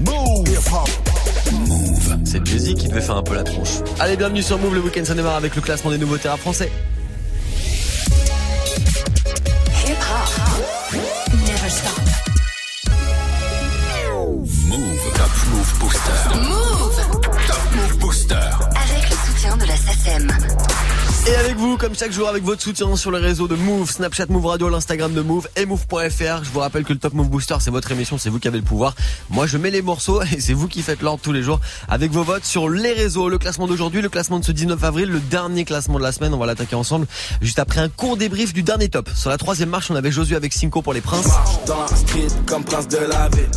Move. Move. C'est Jay-Z qui devait faire un peu la tronche. Allez, bienvenue sur Move. Le week-end, ça démarre avec le classement des nouveaux terrains français. Move. Top Move Booster. Move. Top Move Booster. Avec le soutien de la SACEM. Et avec vous, comme chaque jour, avec votre soutien sur les réseaux de Move, Snapchat, Move Radio, l'Instagram de Move et Move.fr. Je vous rappelle que le Top Move Booster, c'est votre émission, c'est vous qui avez le pouvoir. Moi, je mets les morceaux et c'est vous qui faites l'ordre tous les jours avec vos votes sur les réseaux. Le classement d'aujourd'hui, le classement de ce 19 avril, le dernier classement de la semaine. On va l'attaquer ensemble juste après un court débrief du dernier top. Sur la troisième marche, on avait Josué avec Cinco pour les princes. Marche dans la street comme prince de la ville.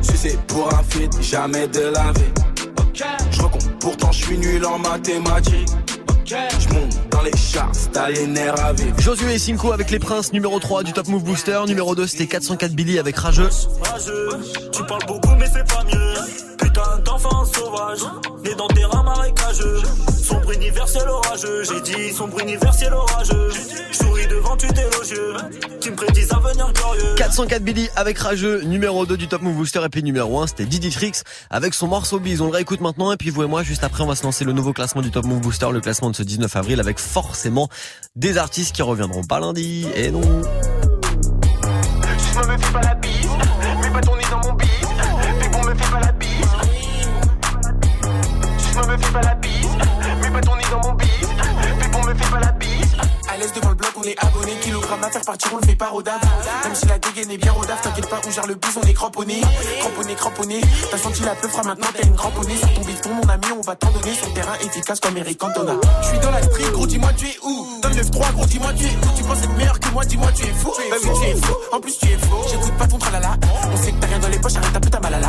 Sucé pour un feat, jamais de la vie. Je recompte, pourtant je suis nul en mathématiques. Je monte dans les charts, stalinaire à vivre. Josué et Cinco avec les princes, numéro 3 du Top Move Booster. Numéro 2, c'était 404 Billy avec Rageux. Rageux, tu parles beaucoup mais c'est pas mieux. Putain d'enfant sauvage, né dans des rats marécageux. Sombre universel orageux, j'ai dit sombre universel orageux. Souris devant tu élogieux, qui me prédisent un avenir glorieux. 404 Billy avec Rageux, numéro 2 du Top Move Booster et puis numéro 1 c'était Didi Trix avec son morceau Bise. On le réécoute maintenant et puis vous et moi juste après on va se lancer le nouveau classement du Top Move Booster, le classement de ce 19 avril avec forcément des artistes qui reviendront pas lundi. Et non. L'aise devant le bloc, on est abonné. Kilogramme à faire partir, on le fait pas daf. Même si la dégaine est bien daf, t'inquiète pas, on gère le bus, on est cramponné. Cramponné, cramponné. T'as senti la peufra, maintenant t'as une cramponnée. Sur ton bifton, mon ami, on va t'en donner. Sur le terrain efficace comme Eric Cantona. Je suis dans la street, gros, dis-moi tu es où? Dans le 9-3, gros, dis-moi tu es où? Tu penses être meilleur que moi, dis-moi tu es fou? Bah oui, tu es fou. En plus, tu es faux. J'écoute pas ton tralala. On sait que t'as rien dans les poches, arrête ta putain malala.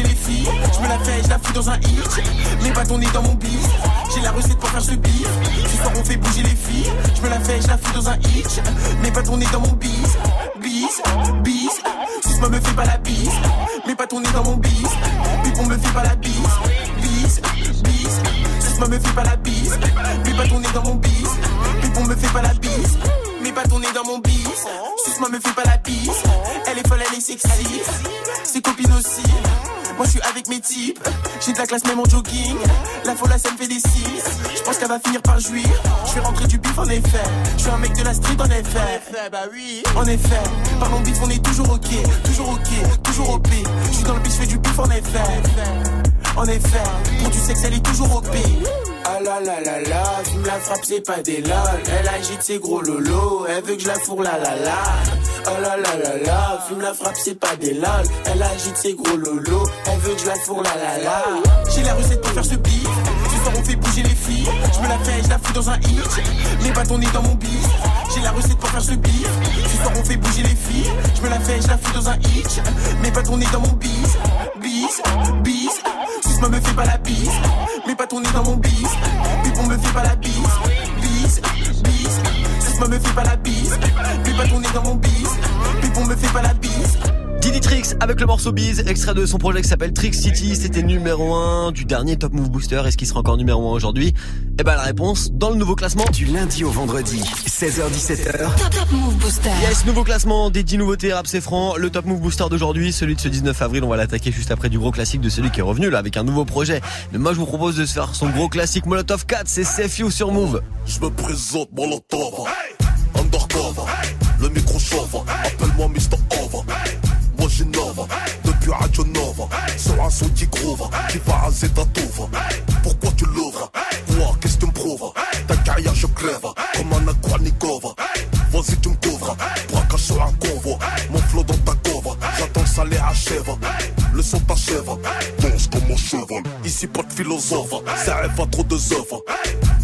Fait les filles. Je me la fais, je la fous dans un hit. Pas ton nez dans mon bif. J'ai la recette pour faire ce beat. Ce soir on fait bouger les filles. Je me la fais, je la fous dans un hit. Pas ton nez dans mon bis. Bis, bis. Suce-moi, me fais pas la bise. Pas ton nez dans mon bis. Puis on me fait pas la bise. Bis, bis. Suce-moi, me fais pas la bise. Pas ton nez dans mon bis. Puis on me fait pas la bise. Pas ton nez dans mon bis. Suce-moi, me fais pas la bise. Elle est folle, elle est sexy. Ses copines aussi. Moi je suis avec mes types, j'ai de la classe même en jogging. La folle ça me fait des six. Je pense qu'elle va finir par jouir. Je vais rentrer du bif en effet. Je suis un mec de la street en effet. bah oui. En effet, parlons bif on est toujours ok, toujours ok, toujours OP. Je suis dans le bif, je fais du bif en effet. En effet, pour du sexe elle est toujours OP. Ah la la la la, fume la frappe c'est pas des lol. Elle agite ses gros lolos, elle veut que je la fourre la la la. Oh la la la la, fume la frappe c'est pas des lol. Elle agite ses gros lolos, elle veut que je la fourre la la la. J'ai la recette pour faire ce beat. Fait bouger les filles. Je me la fais, je la fous dans un hit. Pas ton nez dans mon bis. J'ai la recette pour faire ce beat. Ce soir on fait bouger les filles. Je me la fais, je la fous dans un hit. Pas ton nez dans mon bis. Bis, bis. Suce-moi, me fais pas la bise. Pas ton nez dans mon bis. Puis on me fait pas la bise. Bis, bis. Suce-moi, me fais pas la bise. Pas ton nez dans mon bis. Avec le morceau Biz, extrait de son projet qui s'appelle Trick City, c'était numéro 1 du dernier Top Move Booster. Est-ce qu'il sera encore numéro 1 aujourd'hui? Eh ben la réponse dans le nouveau classement. Du lundi au vendredi, 16h17h. Top, top Move Booster. Yes, nouveau classement des 10 nouveautés rap c'est franc. Le Top Move Booster d'aujourd'hui, celui de ce 19 avril, on va l'attaquer juste après du gros classique de celui qui est revenu là avec un nouveau projet. Mais moi je vous propose de se faire son gros classique Molotov 4, c'est Safe You sur Move. Je me présente Molotov Undercover Le micro chauffe Appelle-moi Mr. Over J'innove Depuis Radio Nova. Sur un son qui groove Qui va à Zetatova Pourquoi tu l'ouvres? Quoi? Qu'est-ce que tu me prouves? Ta carrière je crève. Comme un Aquanikova Vas-y tu me couvres. Braquage sur un convoi. Mon flow dans ta cova J'attends que ça les achève. Le son t'achève. Danse comme mon cheval. Ici pas de philosophe. Ça rêve à trop de œuvres.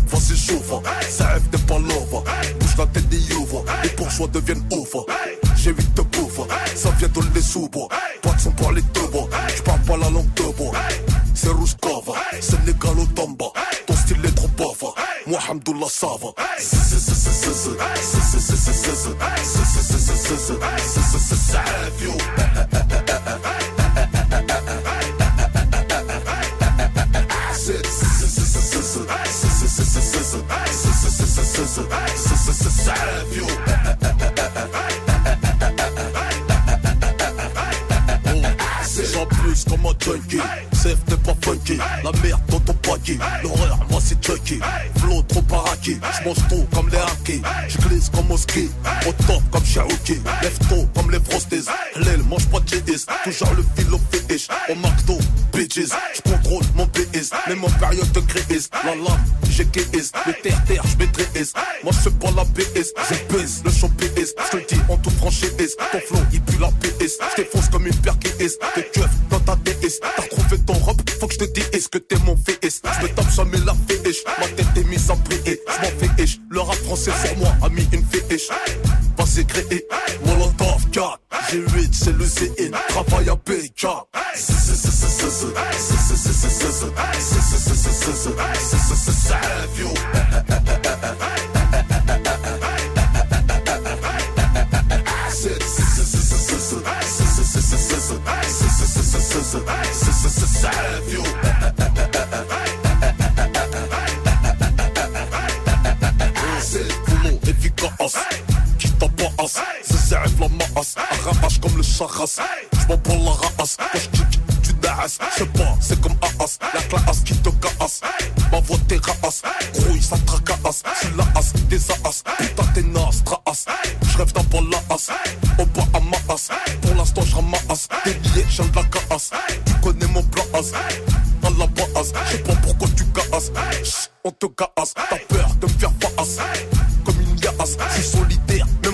Vas-y chauffe, ça rêve t'es pas love Bouge la tête bourgeois deviennent ouf J'ai vite de bouffe, ça vient de les sous-bois Pas de son pour les deux j'parle pas la langue de bois C'est Rouskova, Sénégal au Tamba Ton style est trop bof, moi Hamdoullah ça va. La merde dans ton paquet. L'horreur, moi c'est Chucky. Flow trop paraqué, j'mange tout comme les hackers. J'glisse comme mosquée, au top comme Cherokee. Lève tôt comme les frosties. L'aile mange pas de GS, toujours le fil fétiche. Au McDo, bitches, j'contrôle mon PS. Même en période de crise, la lame, j'ai KS. Le terre-terre, j'maîtrise. Moi j'fais pas la PS, je baisse le champ PS. J'te le dis en toute franchise, ton flow il pue la PS. J't'effonce comme une paire KS. T'es keuf dans ta DS. T'as trouvé ton robe, faut que j'te dise est-ce que t'es mon FS. J'me tape jamais la fiche, ma tête est mise en prier. J'm'en fais ish, le rap français sur moi a mis une fiche. Vas-y créer, Molotov 4. G8 c'est le CN, travail à PK. Boulot as. C'est serve la masse Arrache comme le charras J'm'en prends la j'kick tu dasses J'sais pas c'est comme Aas. La classe qui te casse. Ma voix t'es raas. Grouille ça tracasse. C'est la as des as. Putain t'es naze traas J'rêve d'un bon la as. Au bas à ma as. Pour l'instant j'ramasse Des billets la casse. Tu connais mon plan as. À la base. Je sais pas pourquoi tu casses. On te casse, t'as peur de me faire face. Comme une je suis solidaire. Mais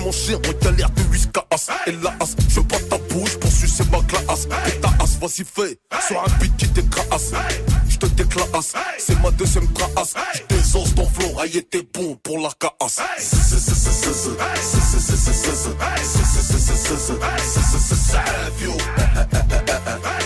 mon chien en galère de whiskas. Et la as, je pas ta bouche pour sucer ma classe. Et ta as, vas-y fais. Un beat qui déclasse. Je te déclasse, c'est ma deuxième trace. Je désose ton flow, aïe, t'es bon pour la casse. Le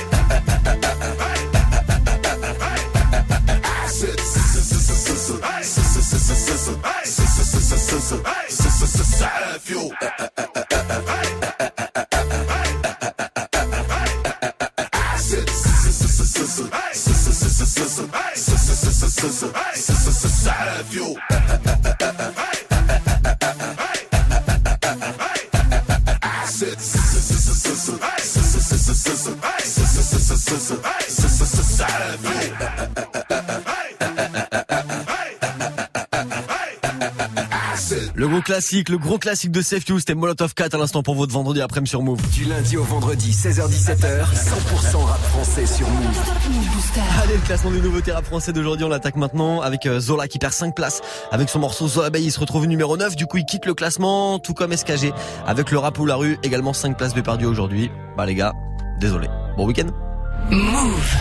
gros classique, le gros classique de Safe You, c'était Molotov 4 à l'instant pour votre vendredi après-midi sur Move. Du lundi au vendredi, 16h17h, 100% rap français sur Move. Move. Allez, le classement des nouveautés rap français d'aujourd'hui, on l'attaque maintenant avec euh, Zola qui perd 5 places avec son morceau Zola Bay, il se retrouve numéro 9, du coup il quitte le classement, tout comme SKG avec le rap ou la rue, également 5 places de perdu aujourd'hui. Bah les gars, désolé. Bon week-end.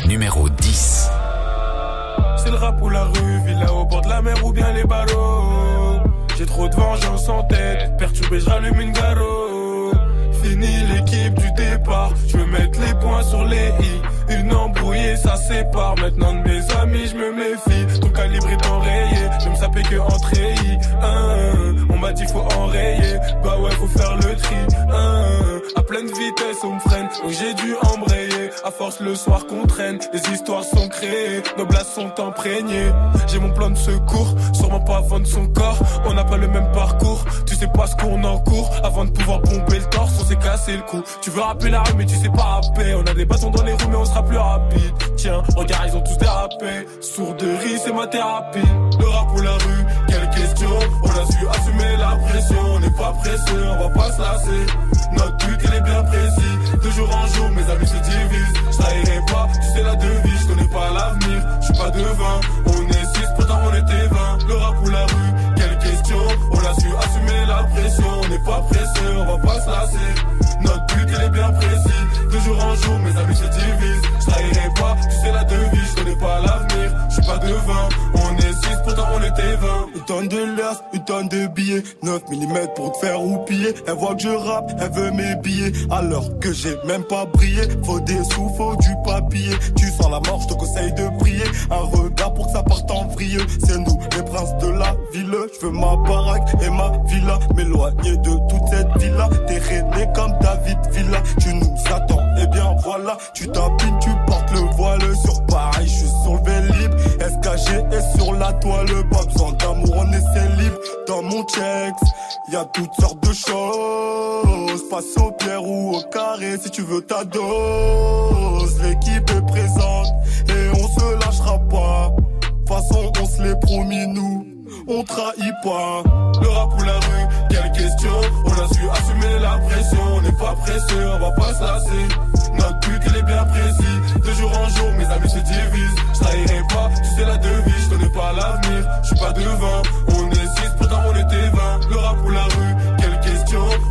Numéro 10. C'est le rap ou la rue, villa au bord de la mer ou bien les ballots. J'ai trop de vengeance en tête, perturbé, je rallume une garo. Fini l'équipe du départ, je veux mettre les points sur les i. Une embrouillée, ça sépare. Maintenant de mes amis, je me méfie. Ton calibre est enrayé, je me sapais que en treillis. Hein, on m'a dit faut enrayer, bah ouais, faut faire le tri. Hein, à pleine vitesse, on me freine, donc j'ai dû embrayer. À force, le soir qu'on traîne, les histoires sont créées, nos blagues sont imprégnées. J'ai mon plan de secours, sûrement pas avant de son corps. On n'a pas le même parcours, tu sais pas ce qu'on encourt. Avant de pouvoir pomper le torse, on s'est cassé le cou. Tu veux rapper la rue, mais tu sais pas rapper. On a des bâtons dans les roues, mais on sera plus rapide. Tiens, regarde, ils ont tous dérapé. Sourderie, c'est ma thérapie. Le rap ou la rue, On a su assumer la pression, on n'est pas pressé, on va pas se lasser. Notre but, il est bien précis. De jour en jour, mes amis se divisent. Je trahirai pas, tu sais la devise, je connais pas l'avenir. Je suis pas devin, on est six, pourtant on était 20. Le rap ou la rue, quelle question On a su assumer la pression, on n'est pas pressé, on va pas se lasser. Notre but, il est bien précis. De jour en jour, mes amis se divisent. Je trahirai pas, tu sais la devise, je connais pas l'avenir. Je suis pas devin, on est six, pourtant on était 20. Une tonne de liasses, une tonne de billets. 9 mm pour te faire roupiller. Elle voit que je rappe, elle veut mes billets. Alors que j'ai même pas brillé. Faut des sous, faut du papier. Tu sens la mort, je te conseille de prier. Un regard pour que ça parte en vrilleux C'est nous, les princes de la ville. Je veux ma baraque et ma villa. M'éloigner de toute cette villa T'es rené comme David Villa. Tu nous attends, et bien voilà. Tu tapines, tu portes le voile Sur SKG est sur la toile, pas besoin d'amour, on est libre dans mon checks. Y a toutes sortes de choses, passe au pierre ou au carré si tu veux ta dose. L'équipe est présente et on se lâchera pas. Façon, on se l'est promis, nous on trahit pas. Le rap ou la rue, quelle question On a su assumer la pression, on n'est pas pressé, on va pas se lasser. Notre but il est bien précis, de jour en jour mes amis se divisent. Je trahirai pas, tu sais la devise, je connais pas l'avenir, je suis pas devant. On est six, pourtant on était 20. Le rap ou la rue,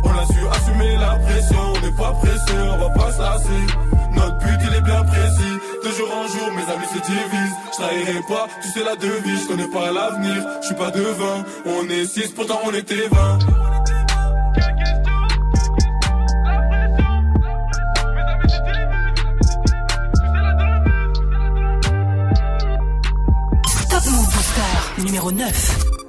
on a su assumer la pression, on n'est pas pressé, on va pas s'asseoir. Notre but il est bien précis, de jour en jour mes amis se divisent. Je trahirai pas, tu sais la devise, je connais pas l'avenir, je suis pas devin. On est 6, pourtant on était 20. Numéro 9.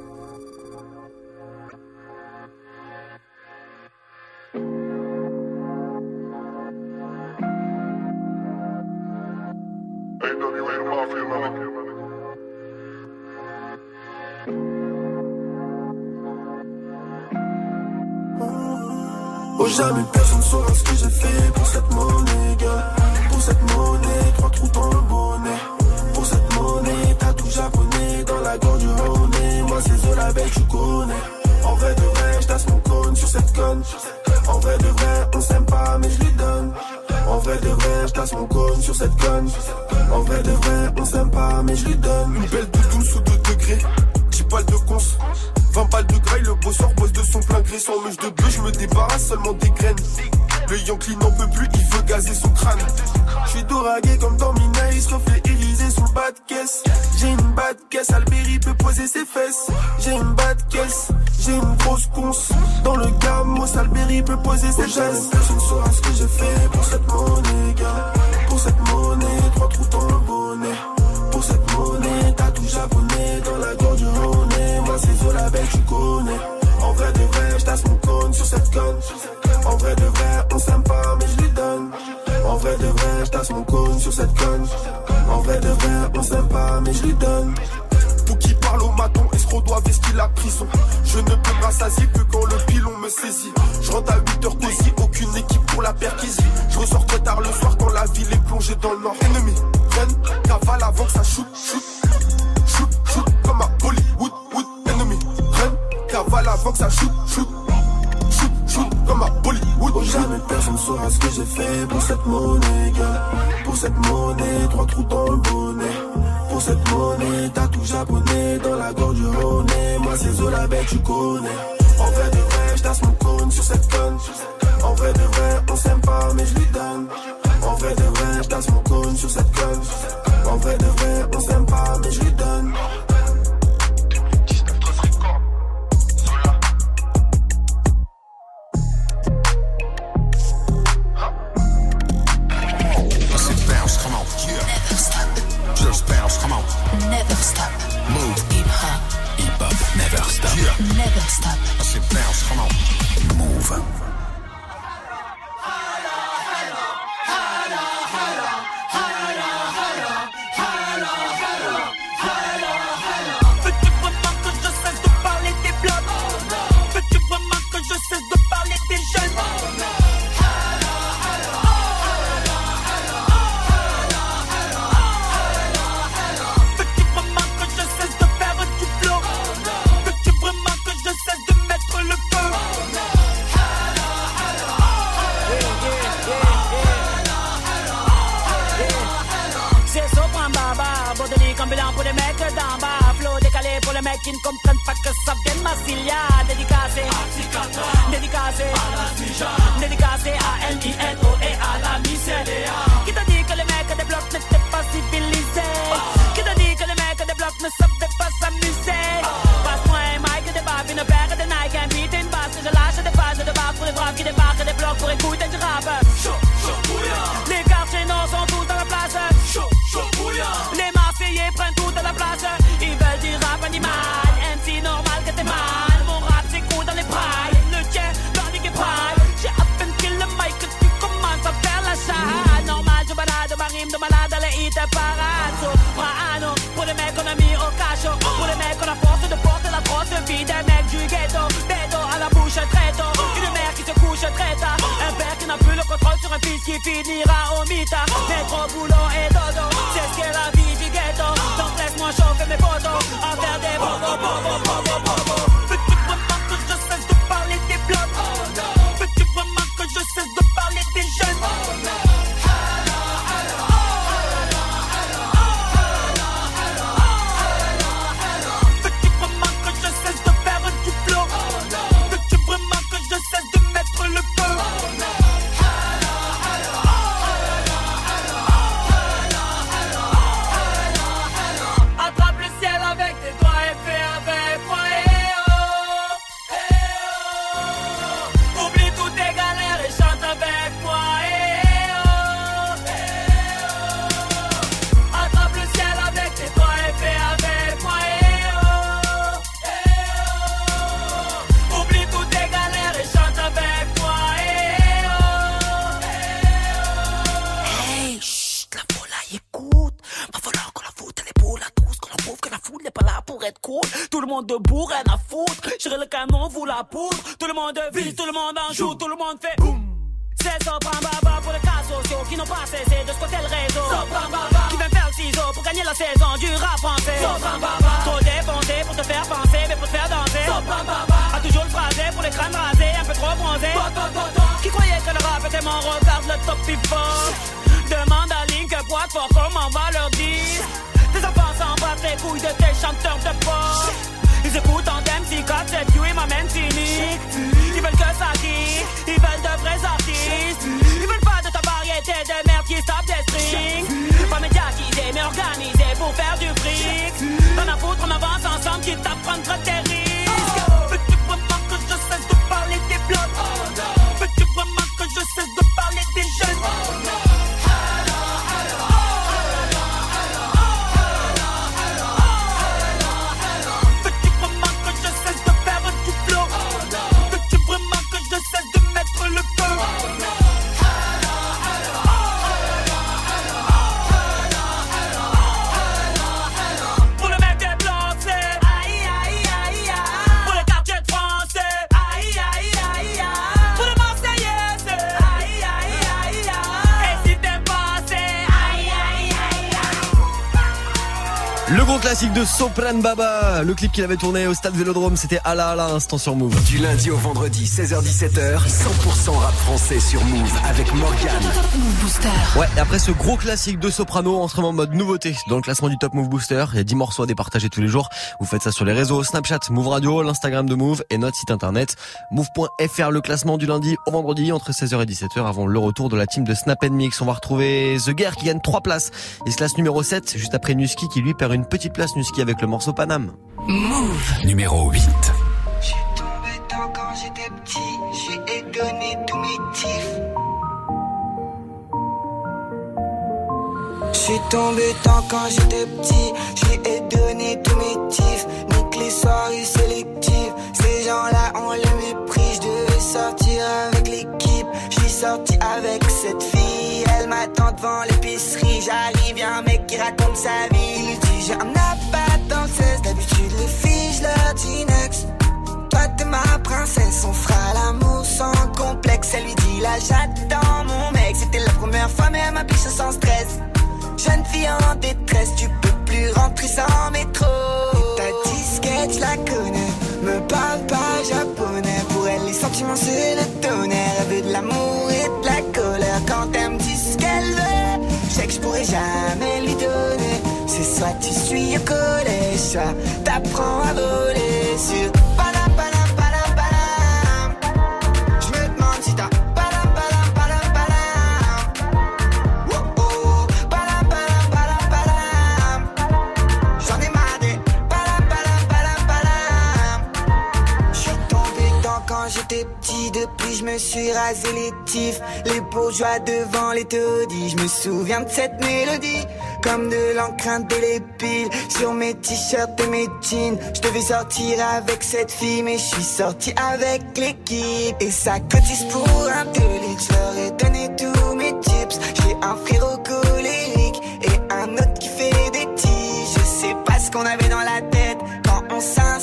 Je me saurai ce que j'ai fait pour cette monnaie, gars. Pour cette monnaie, trois trous dans le bonnet. Pour cette monnaie, t'as tout japonais dans la gorge du Ronet. Moi, c'est Zola, bête, tu connais. En vrai de vrai, je mon cône sur cette conne. En vrai de vrai, on s'aime pas, mais je lui donne. En vrai de vrai, je mon cône sur cette conne. En vrai de vrai, on s'aime pas, mais je lui donne. Qui finira au mitard. Métro, boulot et dodo, c'est ce qu'est la vie du ghetto. Donc laisse-moi chauffer mes photos, à faire des bobo, bobo, bobo, bobo. Top. Demande à Link boîte fort comment va leur dire. Tes enfants s'en battent les couilles de tes chanteurs de pop. Ils écoutent en MC 4 7 you et m'amène cynique. Ils veulent que ça qui, ils veulent de vrais artistes. Ils veulent pas de ta variété de merde qui tape des strings. Pas médiatisé mais organisé pour faire du fric. T'en as foutre, on avance ensemble, quitte à prendre tes risques. Veux-tu vraiment que je cesse de parler des blocs? Veux-tu vraiment que je cesse de gros classique de Sopran Baba, le clip qu'il avait tourné au stade Vélodrome, c'était Ala Ala, instant sur Move. Du lundi au vendredi, 16h17h, 100% rap français sur Move avec Morgan. Move Booster. Ouais, et après ce gros classique de Soprano, en mode nouveauté dans le classement du Top Move Booster. Il y a 10 morceaux à départager tous les jours. Vous faites ça sur les réseaux Snapchat, Move Radio, l'Instagram de Move et notre site internet move.fr. Le classement du lundi au vendredi entre 16h et 17h avant le retour de la team de Snap Mix. On va retrouver The Guerre qui gagne 3 places. Il se classe numéro 7 juste après Nuski qui lui perd une petite place Nuski avec le morceau Paname. Move. Numéro 8. J'suis tombé dedans quand j'étais petit, j'ai donné tous mes tifs. J'suis tombé dedans quand j'étais petit, j'ai donné tous mes tifs. Nique les soirées sélectives, ces gens-là ont le mépris. J'devais sortir avec l'équipe, j'suis sorti avec cette fille. M'attend devant l'épicerie, j'arrive, y'a un mec qui raconte sa vie. Il dit j'ai un appât dans le 16, d'habitude les filles j'leur dis next. Toi t'es ma princesse, on fera l'amour sans complexe. Elle lui dit là j'attends mon mec, c'était la première fois mais elle m'a biche sans stress. Jeune fille en détresse, tu peux plus rentrer sans métro. Et ta disquette, je la connais, me parle pas japonais. Pour elle, les sentiments c'est le tonnerre. Elle veut de l'amour jamais lui donner. C'est soit tu suis au collège, soit t'apprends à voler. Depuis je me suis rasé les tifs, les bourgeois devant les taudis. Je me souviens de cette mélodie, comme de l'encre indélébile sur mes t-shirts et mes jeans. Je devais sortir avec cette fille, mais je suis sorti avec l'équipe. Et ça cotise pour un délit, je leur ai donné tous mes tips. J'ai un frérot colérique et un autre qui fait des tiges. Je sais pas ce qu'on avait dans la tête quand on s'insultait.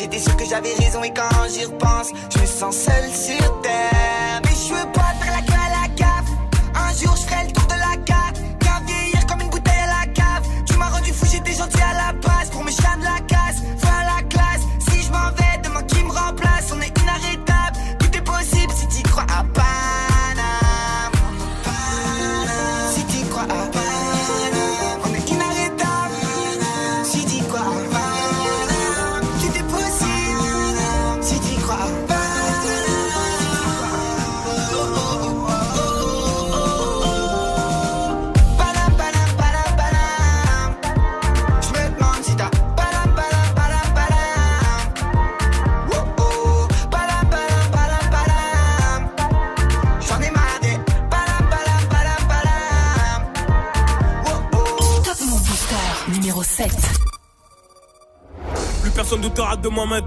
J'étais sûr que j'avais raison et quand j'y repense, je me sens seul sur terre. Mais je veux pas faire la queue à la gaffe. Un jour je ferai le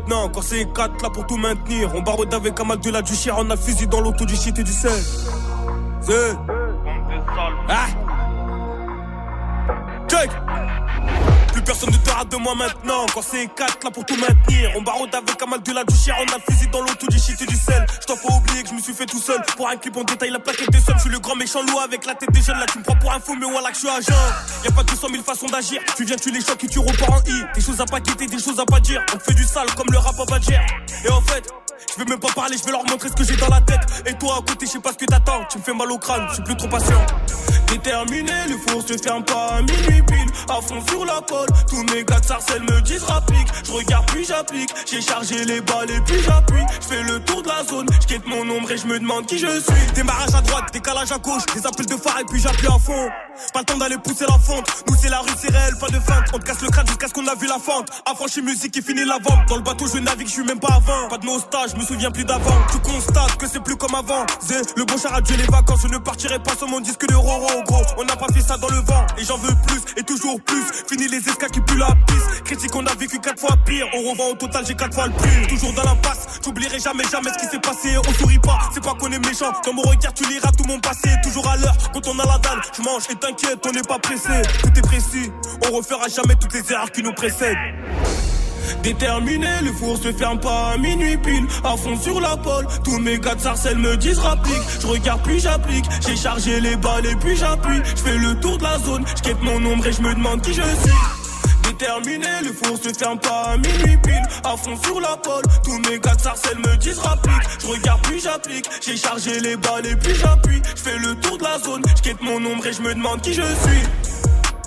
maintenant. Quand c'est 4 là pour tout maintenir. On barre avec un mal de la du chien, on a fusil dans l'auto du shit et du sel. De moi maintenant. Quand c'est 4 là pour tout maintenir. On barote avec un mal de la du chien, on a le fusil dans l'auto du shit et du sel. Je t'en pas oublier que je me suis fait tout seul. Pour un clip, on détaille la plaquette des sommes. Je suis le grand méchant loup avec la tête des jeunes. Là, tu me prends pour un fou, mais voilà que je suis agent. Y a pas 200 000 façons d'agir. Tu viens, tu les chocs et tu repars en I. Des choses à pas quitter, des choses à pas dire. On fait du sale comme le rap à Badger. Et en fait, je vais même pas parler, je vais leur montrer ce que j'ai dans la tête. Et toi à côté, je sais pas ce que t'attends. Tu me fais mal au crâne, je suis plus trop patient. Déterminé, le four se ferme pas à minuit pile. À fond sur la pole, tous mes gars de sarcelles me disent rapplique. Je regarde puis j'applique, j'ai chargé les balles et puis j'appuie. Je fais le tour de la zone, je quitte mon ombre et je me demande qui je suis. Démarrage à droite, décalage à gauche, des appels de phare et puis j'appuie à fond. Pas le temps d'aller pousser la fente. Nous c'est la rue, c'est réel, pas de feinte. On te casse le crâne jusqu'à ce qu'on a vu la fente. Affranchi musique et fini la vente. Dans le bateau je navigue, je suis même pas avant. Pas de nostalgie, je me souviens plus d'avant. Tu constates que c'est plus comme avant. Zé, le bon char a tué les vacances. Je ne partirai pas sur mon disque de Roro, gros. On n'a pas fait ça dans le vent. Et j'en veux plus, et toujours plus. Fini les escas qui puent la piste. Critique, on a vécu quatre fois pire. On revend au total, j'ai quatre fois le prix. Toujours dans l'impasse, j'oublierai jamais, jamais ce qui s'est passé. On sourit pas, c'est pas qu'on est méchant. Dans mon regard, tu liras tout mon passé. Toujours à l'heure, quand on a la dalle. Je mange et t'inquiète, on n'est pas pressé. Tout est précis, on refera jamais toutes les erreurs qui nous précèdent. Déterminé, le four se ferme pas à minuit pile. À fond sur la pole, tous mes gars de sarcelles me disent rapplique. Je regarde puis j'applique, j'ai chargé les balles et puis j'appuie. Je fais le tour de la zone, je quitte mon ombre et je me demande qui je suis. Déterminé, le four se ferme pas à minuit pile. À fond sur la pole, tous mes gars de sarcelles me disent rapplique. Je regarde puis j'applique, j'ai chargé les balles et puis j'appuie. Je fais le tour de la zone, je quitte mon ombre et je me demande qui je suis.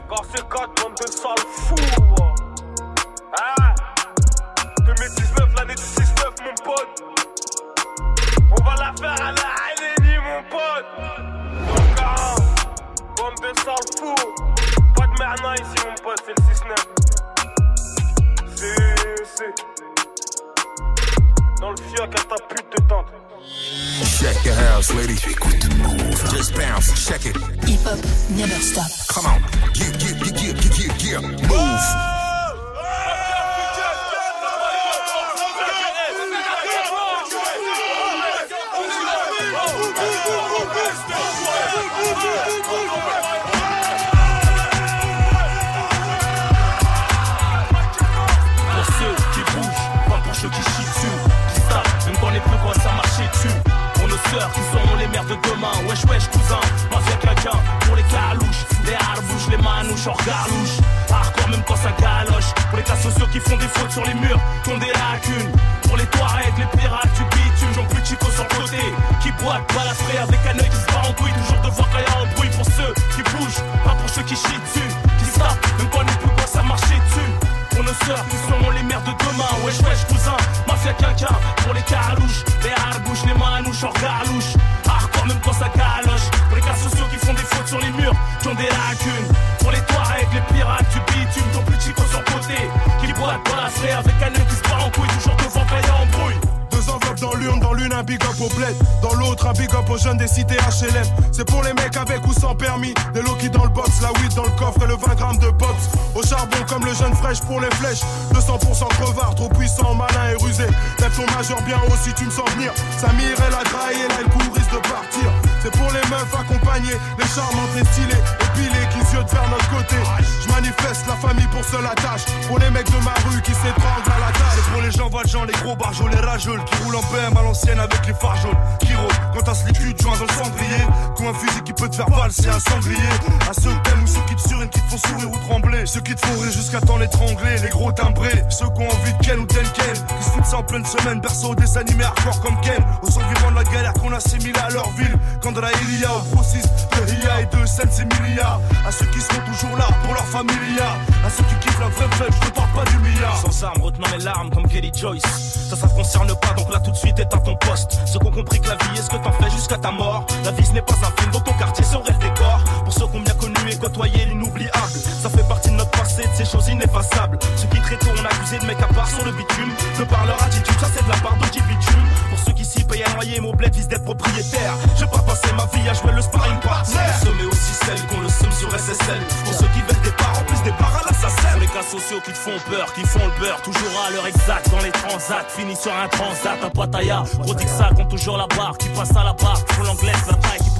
Car c'est 4 bande de sales fous. Ah 2019, l'année du 6-9, mon pote. On va la faire à la Halénie, mon pote. Donc, ah, bande de sales fous. Pas de merna ici, mon pote, c'est le 6-9. Dans le fioc à ta pute de tante. Check your house, lady. Just bounce, check it. Hip hop never stop. Come on. Yeah, yeah, yeah, yeah, yeah, yeah. Move. Sœurs qui seront les mères de demain. Wesh, wesh, cousin, mafia quelqu'un. Pour les calouches, les harbouches, les manouches, hors garlouche. Hardcore même quand ça galoche. Pour les cas sociaux qui font des fautes sur les murs, qui ont des lacunes. Pour les Touaregs, les pirates du bitume, j'en plus chico sur le côté. Qui boitent, balafré avec un œil qui se bat en couille. Toujours devant quand y a un bruit. Pour ceux qui bougent, pas pour ceux qui chient dessus. Qui savent, même quand les plus quoi ça marchait dessus. Pour nos sœurs qui seront les mères de demain. Wesh wesh cousin, mafia quelqu'un Pour les carouches, les harbouches, les manouches hors galouche Hardcore même quand ça galoche. Pour les cas sociaux qui font des fautes sur les murs Qui ont des lacunes. Pour les Touaregs, les pirates du bitume Ton plus chico sur côté. Qui boitent dans la avec un œil qui se bat en couille Toujours devant quand y a embrouille Dans l'une un big up au bled Dans l'autre un big up aux jeunes des cités HLM C'est pour les mecs avec ou sans permis. Des Loki dans le box, la weed dans le coffre et le 20 grammes de pops Au charbon comme le jeune fraîche pour les flèches. 200% crevard, trop puissant, malin et rusé. Lève ton majeur bien haut si tu me sens venir. Samir elle a graillé, là elle court, risque de partir. C'est pour les meufs accompagnées, les charmantes, les stylées Épilées qui se de faire notre côté. Je manifeste la famille pour seule attache Pour les mecs de ma rue qui s'étranglent à la tâche. C'est pour les gens valjean, les gros barjols, les rageux Qui roulent en BM à l'ancienne avec les phares jaunes. Qui rôdent quand t'as ce liquide joint dans le cendrier. Comme un fusil qui peut te faire valser un sanglier À ceux que t'aimes ou ceux qui te surinent, qui te font sourire ou trembler. Ceux qui te font rire jusqu'à temps l'étrangler Les gros timbrés, ceux qui ont envie de Ken ou Ken. Qui se foutent ça en pleine semaine, berceau des animés hardcore comme Ken. Aux survivants de la galère qu'on assimile à leur ville. Quand de la Ilia au grossiste de Ria et de Sense Emilia À ceux qui seront toujours là pour leur familia. À ceux qui kiffent la vraie fête, je te parle pas du milliard Sans armes, retenant mes larmes comme Kelly Joyce. Ça, ça te concerne pas, donc là tout de suite éteins ton poste. Ceux qui ont compris que la vie est ce que t'en fais jusqu'à ta mort. La vie ce n'est pas un film, donc ton quartier serait le décor. Pour ceux qui ont bien connu et côtoyé l'inoubliable. Ça fait partie de notre passé, de ces choses ineffaçables. Ceux qui très tôt ont accusé de mecs à part sur le bitume. De par leur attitude, ça c'est de la part de mon bled vise d'être propriétaire. Je vais pas passer ma vie à jouer le sparring partner. Mais aussi celles qu'on le somme sur SSL. Pour ceux qui veulent des parts, en plus des parts à l'assassin. Les cas sociaux qui te font peur, qui font le beurre, toujours à l'heure exacte dans les transats. Fini sur un transat, un Pattaya. Gros que ça compte toujours la barre, qui passe à la barre. Pour l'anglaise, la taille qui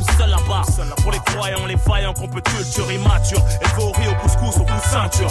Pour les croyants, les vaillants qu'on peut culture immature. Et au riz, au couscous, au coup de ceinture.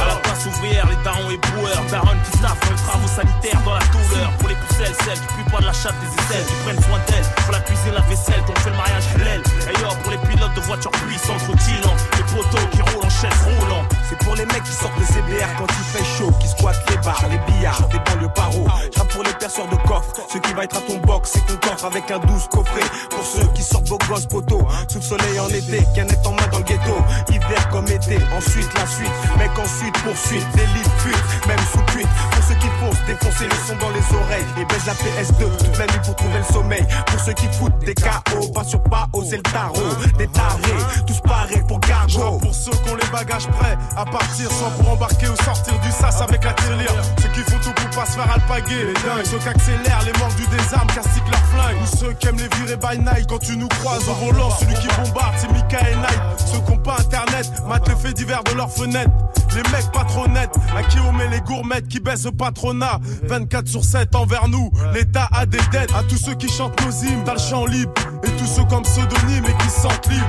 À la place ouvrière, les darons et broueurs. Darons qui staffent les travaux sanitaires dans la douleur. Pour les pucelles, celles qui puent pas de la chatte des aisselles, qui prennent soin d'elles. Pour la cuisine, la vaisselle, qu'on fait le mariage halal. Et yo, pour les pilotes de voitures puissantes, routillant. Les poteaux qui roulent en chaise roulant. C'est pour les mecs qui sortent les CBR quand il fait chaud, qui squattent les bars, les billards, des banlieues paro. J'rappe pour les perceurs de coffre, ceux qui va être à ton box, c'est ton coffre avec un douce coffret. Pour ceux qui sortent beaux gosses poteaux, sous le soleil en été, canette en main dans le ghetto. Hiver comme été, ensuite la suite, mec ensuite poursuite, délit fuite, même sous cuite. Pour ceux qui foncent, défoncer le son dans les oreilles et baisse la PS2 toute la nuit pour trouver le sommeil. Pour ceux qui foutent des KO, pas sur pas c'est le tarot, des tarés, tous parés pour cargo. Pour ceux qui ont les bagages prêts à partir, soit pour embarquer ou sortir du sas avec la tirelire. Ceux qui font tout pour pas se faire alpaguer, les dingues. Ceux qui accélèrent les morts du désarme, castiquent leur flingue. Ou ceux qui aiment les virer by night quand tu nous croises volant. Celui qui bombarde, c'est Mika et Night. Ceux qui ont pas internet, matent les faits divers de leurs fenêtres. Les mecs pas trop nets, à qui on met les gourmettes qui baissent le patronat. 24 sur 7 envers nous, l'État a des dettes. À tous ceux qui chantent nos hymnes, t'as le champ libre. Et tous ceux comme pseudonyme et qui se sentent libres.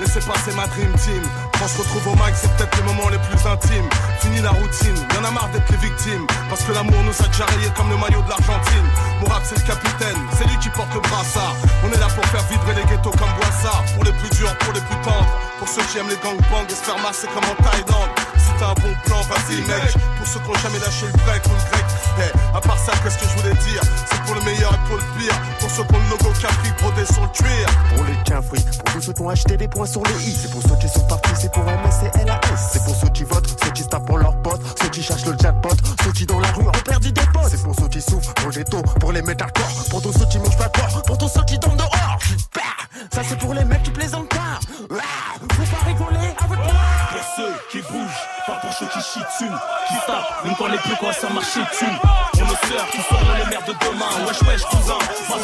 Laissez passer ma dream team. Quand se retrouve au mic, c'est peut-être les moments les plus intimes. Fini la routine, y'en a marre d'être les victimes. Parce que l'amour nous a déjà rayé comme le maillot de l'Argentine. Mon rap, c'est le capitaine, c'est lui qui porte le brassard. On est là pour faire vibrer les ghettos comme Boissard. Pour les plus durs, pour les plus tendres. Pour ceux qui aiment les gangbangs et se faire masser comme en Thaïlande. T'as un bon plan, vas-y mec. Pour ceux qui ont jamais lâché le break ou le grec. Hey, à part ça, qu'est-ce que je voulais dire C'est pour le meilleur et pour le pire. Pour ceux qui ont le logo Capri brodé sur le cuir. Pour les quinfris, pour tous ceux qui ont acheté des points sur les i. C'est pour ceux qui sont partis, c'est pour MS et LAS. C'est pour ceux qui votent, ceux qui se tapent pour leurs potes, ceux qui cherchent le jackpot, ceux qui dans la rue ont perdu des potes. C'est pour ceux qui souffrent, pour les taux, pour les mettre à corps, pour tous ceux qui mangent pas peur, pour tous ceux qui dorment dehors. Bah, ça c'est pour les mecs qui plaisantent pas. Faut pas rigoler avec moi. Pour ceux qui bougent, pas pour ceux qui chient dessus, qui tapent, même quand les plus quoi ça marcher dessus. Qui seront les mères de demain, wesh wesh cousin, moi.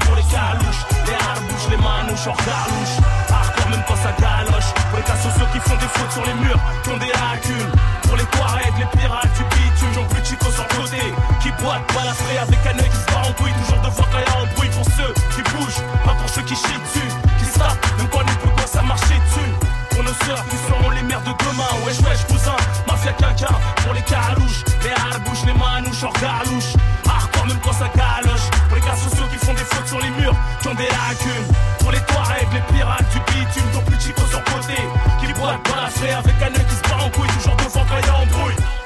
Pour les calouches, les harbouches, les manouches, hors galouche. Hardcore même quand ça galoche. Pour les cas sociaux qui font des fautes sur les murs, qui ont des lacunes. Pour les Touaregs, les pirates du bitume, j'en plus chico sur le. Qui boitent, balafré avec un œil qui se barre en couille, toujours devant quand y'a un bruit. Pour ceux qui bougent, pas pour ceux qui chient dessus, qui se tapent, même quand les plus quoi ça marcher dessus. Pour nos sœurs qui seront les mères de demain. Wesh wesh cousin, mafia quinquin Pour les carouches, les harbouches, les manouches hors galouche. Hardcore même quand ça galoche. Pour les gars sociaux qui font des fautes sur les murs Qui ont des lacunes. Pour les Touaregs, les pirates du bitume Ton plus chico sur côté. Qui boit balafré avec un œil qui se barre en couille Toujours devant quand y'a embrouille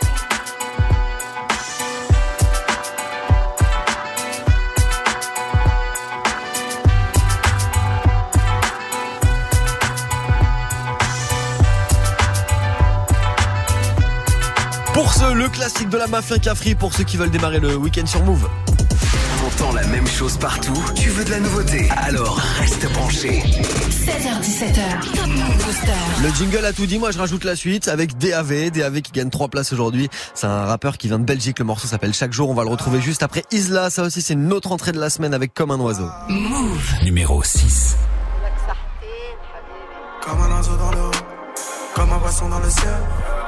Le classique de la mafia Cafri pour ceux qui veulent démarrer le week-end sur Move. T'entends la même chose partout Tu veux de la nouveauté? Alors reste branché. 16h17h, Top Move Booster. Le jingle a tout dit, moi je rajoute la suite avec DAV, DAV qui gagne 3 places aujourd'hui. C'est un rappeur qui vient de Belgique, le morceau s'appelle Chaque jour, on va le retrouver juste après Isla, ça aussi c'est une autre entrée de la semaine avec Comme un oiseau. Move. Numéro 6. Comme un oiseau dans l'eau, comme un poisson dans le ciel,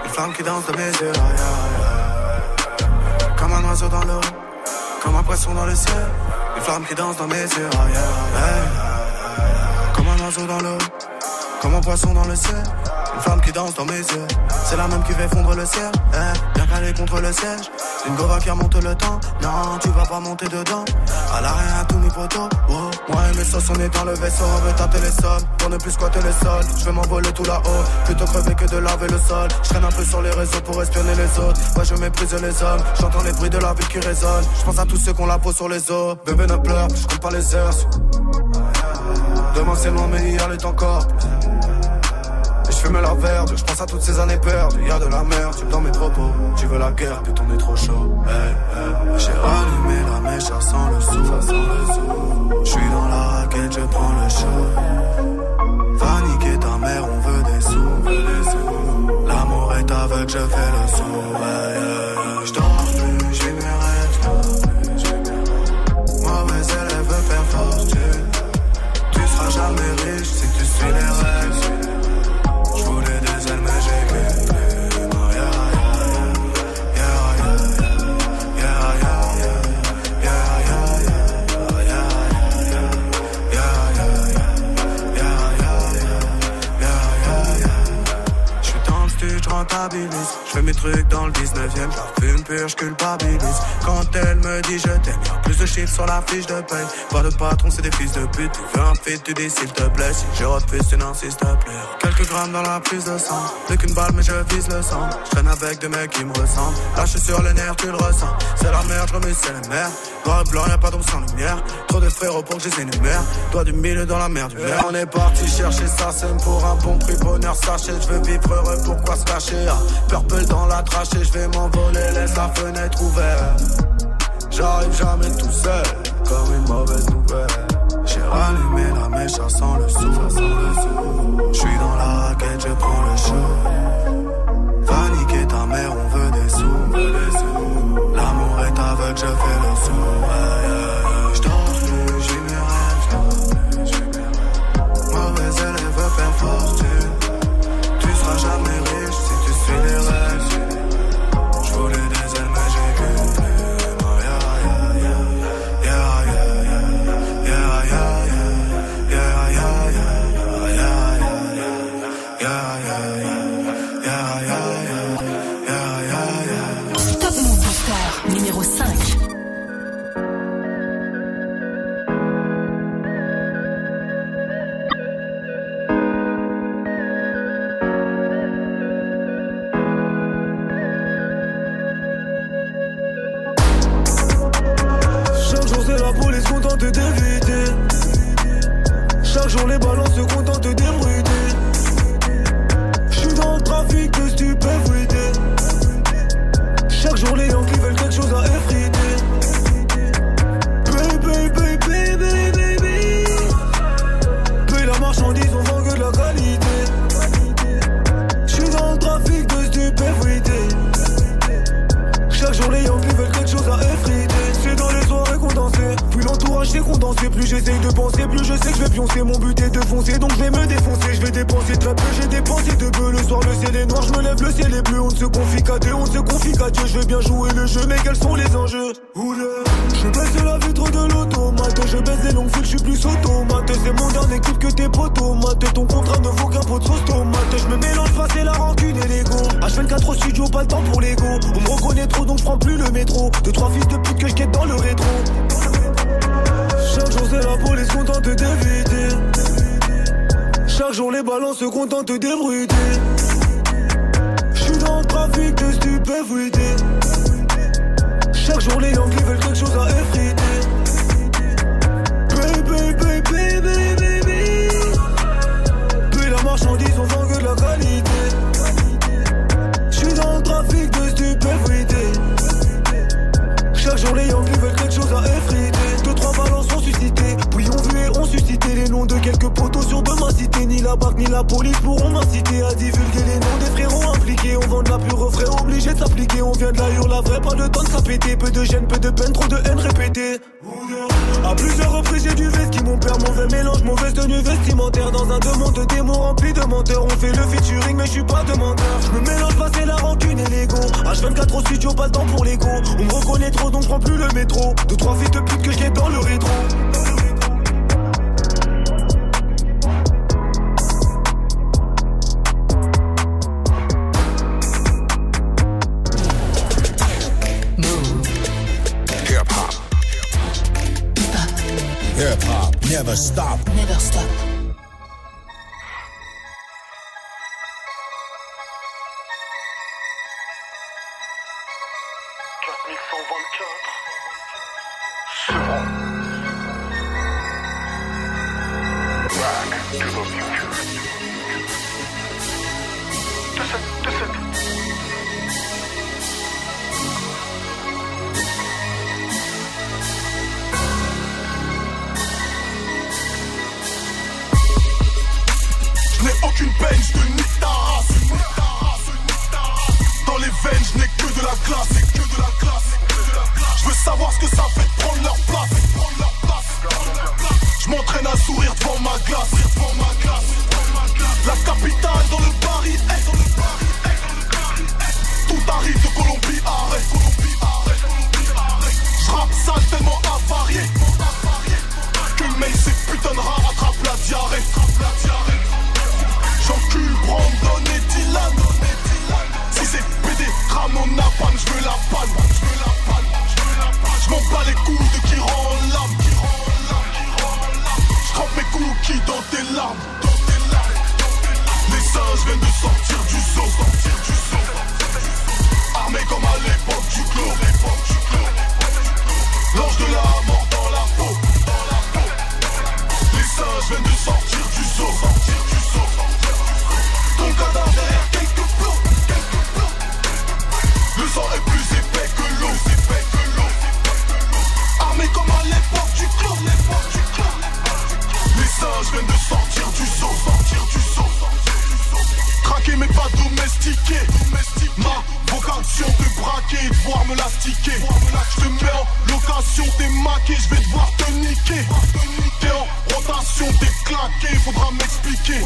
une flamme qui danse de mes yeux. aïe, aïe. Comme un oiseau dans l'eau, comme un poisson dans le ciel, une flamme qui danse dans mes yeux. aïe. Comme un oiseau dans l'eau, comme un poisson dans le ciel, une flamme qui danse dans mes yeux. C'est la même qui fait fondre le ciel, eh, bien calée contre le siège. Une gova qui remonte le temps, non, tu vas pas monter dedans. À l'arrêt, à tous mes potos, oh. Moi et mes sauces, on est dans le vaisseau, on veut tâter les sols. Pour ne plus squatter le sol, je vais m'envoler tout là-haut. Plutôt crever que de laver le sol. Je traîne un peu sur les réseaux pour espionner les autres. Moi je méprise les hommes, j'entends les bruits de la ville qui résonnent. Je pense à tous ceux qu'on la peau sur les os. Bébé ne pleure, je compte pas les heures. Demain c'est loin, mais hier est encore. Je fume la verte, je pense à toutes ces années perdues. Y'a de la merde, tu dans mes propos. Tu veux la guerre, putain, on est trop chaud. J'ai rallumé la mèche, ça sent le sou, ça le sou. Je suis dans la raquette, je prends le show. Va niquer ta mère, on veut des sous, on veut des sous. L'amour est aveugle, je fais le populous Je fais mes trucs dans le 19ème, je pure, je culpabilise. Quand elle me dit je t'aime, plus de chiffres sur la fiche de paye. Pas de patron, c'est des fils de pute. Tu veux un fait, tu dis s'il te plaît. Si je refuse, tu te plaît. Quelques grammes dans la prise de sang. Plus qu'une balle, mais je vise le sang. Je traîne avec des mecs qui me ressemblent. Là, sur les nerfs, tu le ressens. C'est la merde, je remets, c'est la merde. Noir et blanc, y'a pas d'ombre sans lumière. Trop de frérots pour que je les énumère. Toi du milieu dans la merde du verre. On est parti chercher ça, c'est pour un bon prix. Bonheur, sachez, je veux vivre heureux, pourquoi se cacher? Ah, dans la trachée, je vais m'envoler, laisse la fenêtre ouverte. J'arrive jamais tout seul, comme une mauvaise nouvelle. J'ai rallumé la mèche, ça sent le sou. Je suis dans la raquette, je prends le show. Va niquer ta mère, on veut des sous. L'amour est aveugle, je fais le pioncer Mon but est de foncer Donc je vais me défoncer. Je vais dépenser de la J'ai dépensé de peu. Le soir le ciel est noir Je me lève le ciel est bleu. On ne se confie qu'à Dieu On se confie qu'à Dieu. Je vais bien jouer le jeu Mais quels sont les enjeux? Oula Je baisse la vitre de l'automate Je baisse les longues fils Je suis plus automate. C'est mon dernier clip que tes potomates Ton contrat ne vaut qu'un pot de tomate. Je me mélange pas c'est la rancune et l'ego. H24 au studio Pas le temps pour l'ego. On me reconnaît trop donc je prends plus le métro. Deux trois fils de pute que je dans le rétro Chaque jour c'est la police contente d'éviter. Chaque jour les balances se contentent d'ébruiter. J'suis dans le trafic de stupéfuité Chaque jour les Yankees veulent quelque chose à effriter. Baby, baby, baby, baby. Puis la marchandise on vend que de la qualité. J'suis dans le trafic de stupéfuité Chaque jour les Yankees veulent quelque chose à effriter balances Puis ont vu et ont suscité les noms de quelques poteaux sur de ma cité Ni la BAC ni la police pourront m'inciter à divulguer les noms des frérots impliqués. On vend de la pure frais obligé de s'appliquer. On vient de la la vraie pas le temps de s'appéter. Peu de gêne, peu de peine, trop de haine répétée à plusieurs reprises j'ai du vesti mon père mauvais mélange mauvaise tenue vestimentaire. Dans un demande de démons rempli de menteurs. On fait le featuring mais je suis pas demandeur. Je me mélange pas c'est la rancune et l'ego. H24 au studio pas le temps pour l'ego. On me reconnaît trop donc je prends plus le métro. Deux trois fils de pute que je dans le rétro Hip hop never stop. Never stop. Ma vocation de braquer et de voir me l'astiquer. Je te mets en location, t'es maqué, je vais devoir te niquer. T'es en rotation, t'es claqué, faudra m'expliquer.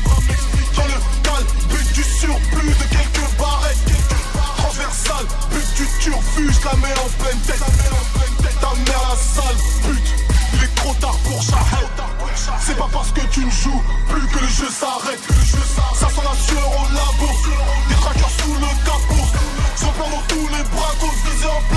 Dans le cal, but du surplus de quelques barrettes? Transversal, but du turfu, je la mets en pleine tête? Ta mère la sale pute, il est trop tard pour Shahel. C'est pas parce que tu ne joues plus que le jeu s'arrête. Ça sent la sueur au labo, bras,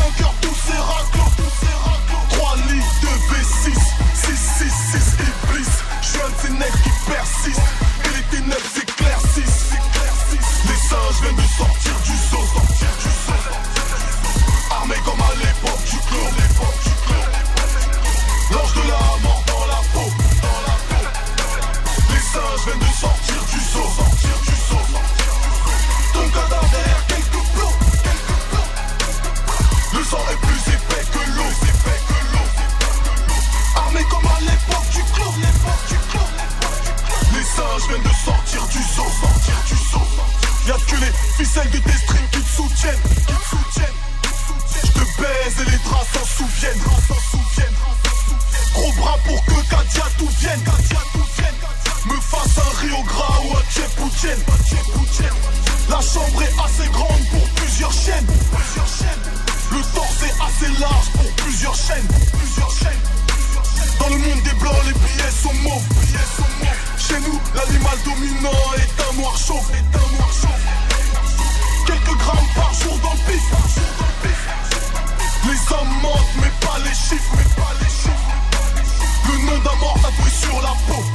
Oh.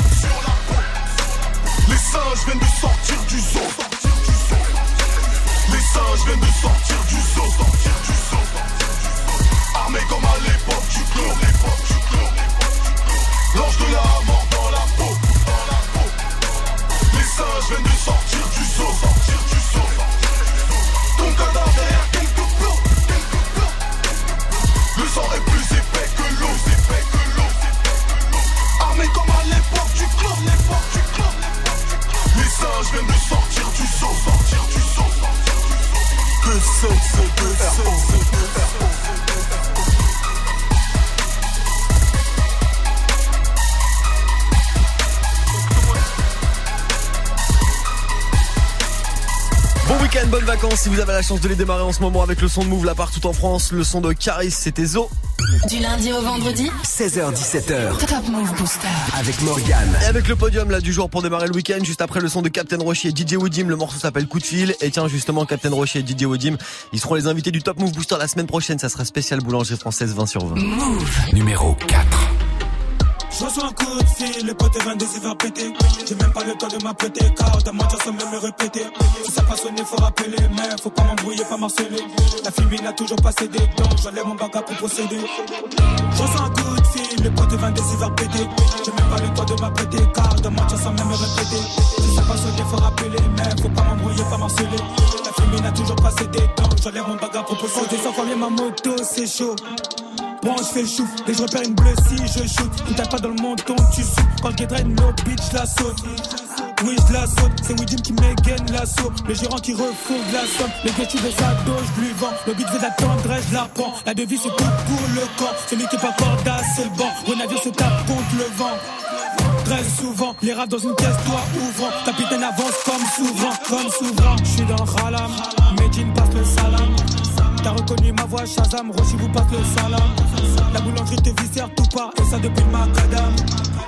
La chance de les démarrer en ce moment avec le son de Move là partout en France, le son de Caris, c'était Zo. Du lundi au vendredi 16h17h. Top Move Booster. Avec Morgane. Et avec le podium là du jour pour démarrer le week-end, juste après le son de Captain Rocher et DJ Woodim, le morceau s'appelle Coup de fil. Et tiens justement Captain Rocher et DJ Woodim, ils seront les invités du Top Move Booster la semaine prochaine, ça sera spécial boulangerie française 20 sur 20. Numéro 4. Je reçois un coup de fil, les potes viennent des faire péter. J'ai même pas le temps de m'apprêter, car mentir sans même me répéter. Si ça passe sonner, faut rappeler, mais faut pas m'embrouiller, pas marceler. La fille n'a toujours pas cédé, donc j'enlève mon bagage pour procéder. Je reçois un coup de fil, les potes viennent des faire péter. J'ai même pas le temps de m'apprêter, car mentir sans même me répéter. Si ça passe sonner, faut rappeler, mais faut pas m'embrouiller, pas marceler. La fille n'a toujours pas cédé, donc j'enlève mon bagage pour procéder. Descends combien ma moto, c'est chaud. Je fais chouf, et je repère une bleue si je shoot. Une tape pas dans le menton, tu souffles. Quand le draine, no bitch, la saute. Oui, je la saute, c'est Widim qui m'égaine l'assaut. Le gérant qui refourgue la somme. Le gars, de sa dos, je lui vends. Le but veut d'attendre, je la prends. La devise, c'est tout pour le camp. Celui qui est pas corda, c'est le banc. Renavire se tape contre le vent. Très souvent, les rats dans une pièce, toi ouvrant. Capitaine avance comme souverain, comme souverain. Je suis dans Ralam, Medine. T'as reconnu ma voix, Shazam, Roshi vous passe le salam. La boulangerie te viscère tout part, et ça depuis le macadam.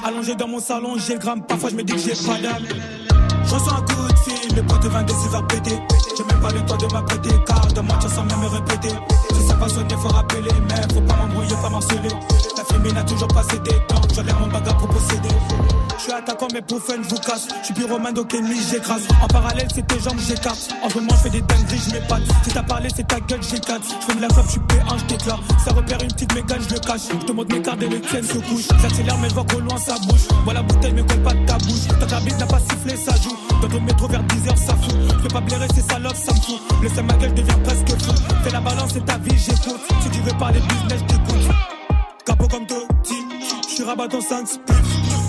Allongé dans mon salon, j'ai le gramme, parfois je me dis que j'ai pas d'âme. Je reçois un coup de fil, les potes viennent des vers péter. J'ai même pas le temps de m'apprêter, car de mentir sans même me répéter. Si ça pas sonné, faut rappeler, mais faut pas m'embrouiller, pas marceler. La fille n'a toujours pas cédé, donc j'enlève mon bagage pour posséder. Je suis attaquant, mais pour fun, vous casse. Je suis pyromane, Kenny, j'écrase. En parallèle, c'est tes jambes, j'écarte. En ce moment, je fais des dingueries, je m'épate. Si t'as parlé, c'est ta gueule, j'écarte. Je fais de la clope, je suis P1, je t'éclate. Ça repère une petite mégane, je le cache. Je te montre mes cartes et les tiennes se couchent. J'accélère, mais je vois qu'au loin, ça bouge. Voilà la bouteille, mais colle pas de ta bouche. Tant ta bite n'a pas sifflé, ça joue. Dans le métro vers 10h, ça fout. Je peux pas blairer, c'est ça love, ça fout. Laisse ma gueule, devient presque fou. Fais la balance, c'est ta vie, j'écoute. Si tu veux parler business, j't'écoute. Capot comme Totti, je suis rabat en 5 spliff.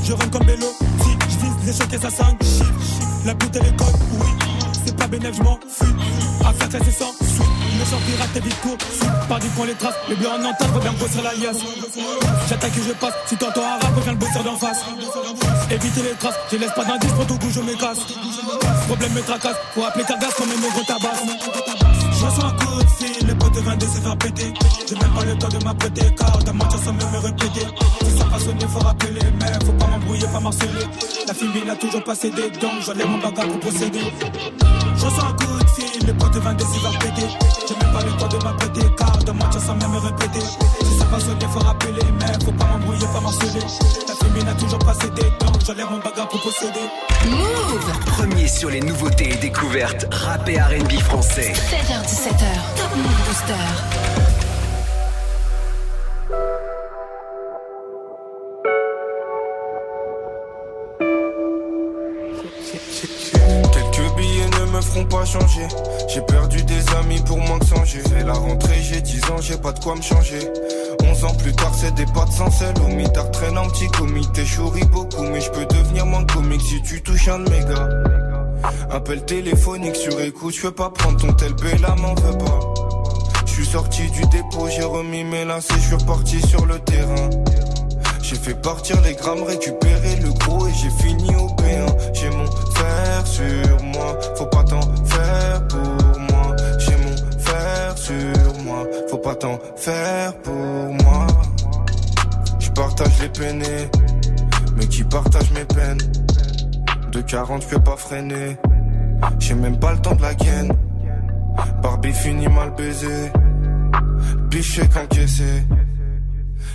Je rentre comme vélo, je vise les choquets à 5 chiffres. La pute elle est code, oui. C'est pas bénéf, je m'en fuis. Affaire classée sans suite. Méchant pirate, t'es vite court. Par du prends les traces. Les bleus en entente, reviens bosser la liasse. J'attaque et je passe. Si t'entends un rap, reviens le bosser d'en face. Éviter les traces, je laisse pas d'indice pour tout coup, je me casse. Problème me tracasse, faut appeler Cargas comme un négro tabasse. Je reçois un coup de fil, les potes de 22 se faire péter. J'ai même pas le temps de m'apprêter, car ta mentir sans même me répéter. Si ça passe au faut rappeler, mais faut pas m'embrouiller, pas marceler. La fille n'a toujours pas cédé, donc j'enlève mon bagage pour procéder. Je reçois un coup les potes de 22 se faire péter. J'ai même pas le temps de m'apprêter, car ta mentir sans même me répéter. Si ça passe au faut rappeler, mais faut pas m'embrouiller, pas marceler. La fille n'a toujours pas cédé, donc j'enlève mon bagage pour procéder. Move Premier sur les nouveautés et découvertes rap et R&B français. 7h17h, Top Move Booster. Pas. J'ai perdu des amis pour moins que changer. C'est la rentrée, j'ai 10 ans, j'ai pas de quoi me changer. 11 ans plus tard, c'est des pattes sans sel. Au mitard traîne un petit comité, chouris beaucoup. Mais je peux devenir moins comique si tu touches un de mes gars. Appel téléphonique sur écoute, je peux pas prendre ton tel B, la m'en veut pas. Je suis sorti du dépôt, j'ai remis mes lacets, je suis reparti sur le terrain. J'ai fait partir les grammes, récupérer le gros et j'ai fini au P1. J'ai mon fer sur moi, faut pas t'en faire pour moi. J'ai mon fer sur moi, faut pas t'en faire pour moi. Je partage les peines, mais qui partage mes peines? De 40, je peux pas freiner. J'ai même pas le temps de la gaine. Barbie fini mal baisé. Biché qu'encaissé.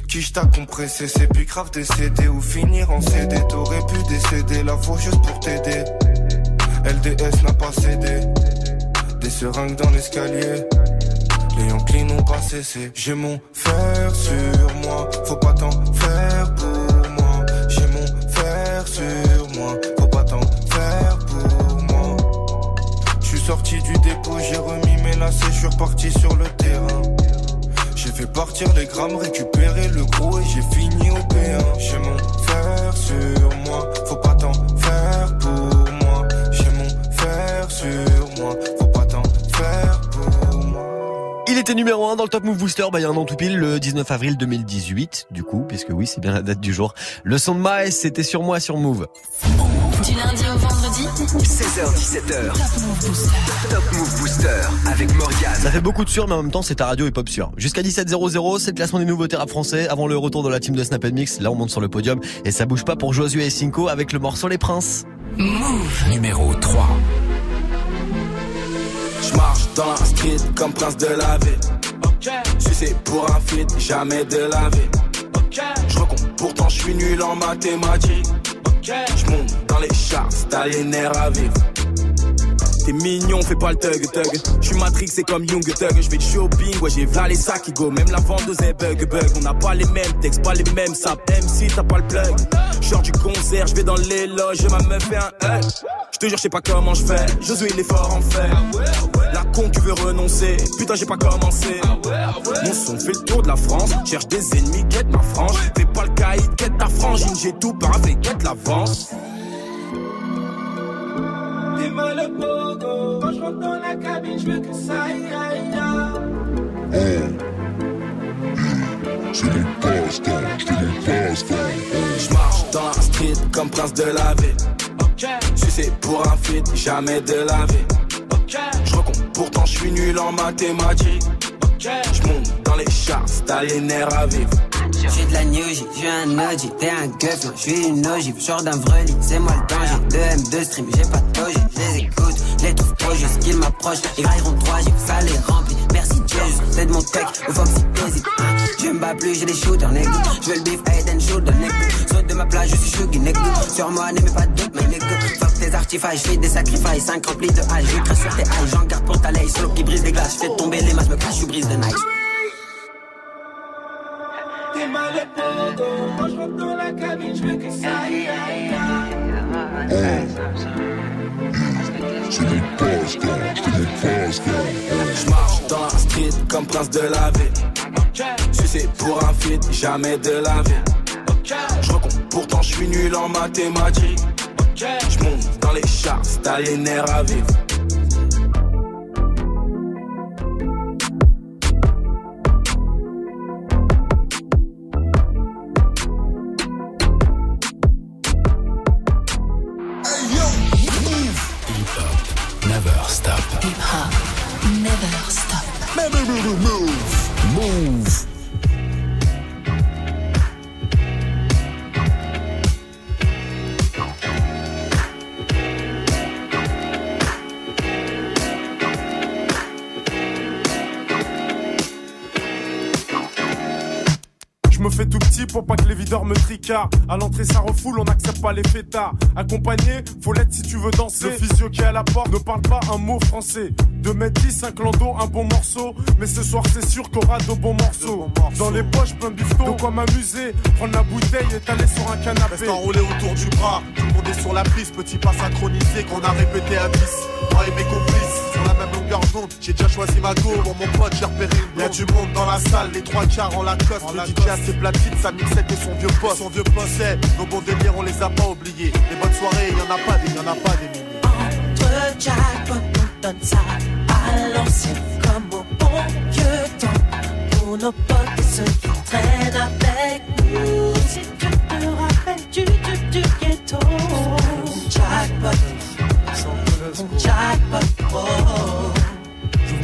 Qui t'a compressé, c'est plus grave décédé ou finir en CD. T'aurais pu décéder la faucheuse pour t'aider. LDS n'a pas cédé. Des seringues dans l'escalier. Les Yankees n'ont pas cessé. J'ai mon fer sur moi, faut pas t'en faire pour moi. J'ai mon fer sur moi, faut pas t'en faire pour moi. Je suis sorti du dépôt, j'ai remis mes lacets, je reparti sur le terrain. J'ai fait partir les grammes, récupérer le gros et j'ai fini au P1. J'ai mon fer sur moi, faut pas t'en faire pour moi. J'ai mon fer sur moi, faut pas t'en faire pour moi. Il était numéro 1 dans le Top Move Booster, bah il y a un an tout pile, le 19 avril 2018, du coup, puisque oui, c'est bien la date du jour. Le son de Maes, c'était sur moi sur Move. Du lundi au vendredi 16h17h. Top Move Booster. Top Move Booster avec Morgane. Ça fait beaucoup de sûr, mais en même temps, c'est ta radio et pop sûr. Jusqu'à 17h00, c'est le classement des nouveautés rap français. Avant le retour de la team de Snap Mix, là on monte sur le podium et ça bouge pas pour Josué et Cinco avec le morceau Les Princes. Move. Numéro 3. Je marche dans la street comme prince de la ville. Sucé pour un feat, jamais de la vie. Je recompte, pourtant je suis nul en mathématiques. Je monte dans les charts, t'as les nerfs à vivre. T'es mignon, fais pas le thug thug. Je suis Matrix, c'est comme Young Thug. Je fais du shopping, ouais, j'ai v'là les sacs qui go. Même la vendeuse est bug bug. On n'a pas les mêmes textes, pas les mêmes saps. MC, t'as pas le plug. Genre du concert, je vais dans les loges, ma meuf fait un hug. Je te jure, je sais pas comment je fais. Josué, il est fort en fait. La con qui veut renoncer. Putain, j'ai pas commencé. Mon son fait le tour de la France. Cherche des ennemis, quête ma frange. Fais pas le caïd, quête ta frangine. J'ai tout paraffé, quête l'avance. Le pogo. Quand je rentre dans la cabine, je veux que ça aille, aille, aille. C'est mon passe-temps, c'est mon passe-temps. Je marche dans la street comme prince de la ville. Sucé pour un feat, jamais de la vie. Je recompte, pourtant je suis nul en mathématiques. Je dans les charts, t'as les nerfs à vivre. J'suis de la New j'suis un OG, t'es un gueuf, j'suis une ogive, genre d'un vreli, c'est moi le danger. 2 M2 stream, j'ai pas de je les écoute, les trouve trop juste qu'ils m'approchent, ils grailleront 3 J, ça les remplit. Merci Jazz, t'aides mon tech, au Fox, t'hésites. Je me bats plus, j'ai des shooters, nigga. Je veux le beef, head and shoulder, nigga. Saute de ma plage, je suis chuggy, nigga. Sur moi, n'aimez pas de doute, mais nigga. Fuck tes artifices, j'fais des sacrifices. 5 remplis de hache, j'écris sur tes haches. J'en garde pour ta laisse, solo qui brise des glaces. J'fais tomber les masses, me cache, je brise de nice. T'es mal Moi je rentre dans la cabine, je veux que ça aille, aïe, aïe. Je marche dans la street comme prince de la ville. Sucé pour un feat, jamais de la vie. Je pourtant je suis nul en mathématiques. Je monte dans les chars, t'as les à vivre. Me tricardent. À l'entrée, ça refoule, on n'accepte pas les fêtards. Accompagné, faut l'être si tu veux danser. Le physio qui est à la porte ne parle pas un mot français. 2 mètres 10, un clando, un bon morceau. Mais ce soir, c'est sûr qu'aura de bons morceaux. Dans les poches, plein de bifton. De quoi m'amuser. Prendre la bouteille et t'aller sur un canapé. Reste enroulé autour du bras, tout le monde est sur la piste, petit pas synchronisé qu'on a répété à 10. Moi et mes complices, j'ai déjà choisi ma go, bon mon pote j'ai repéré une Y'a du monde dans la salle, les trois quarts en Lacoste, le DJ a ses platines, sa mixette et son vieux poste. Son vieux poste, c'est, nos bons délires on les a pas oubliés. Les bonnes soirées, y'en a pas des, y'en a pas des milliers. Entre jackpot, on donne ça à l'ancienne comme au bon vieux temps. Pour nos potes et ceux qui traînent avec nous.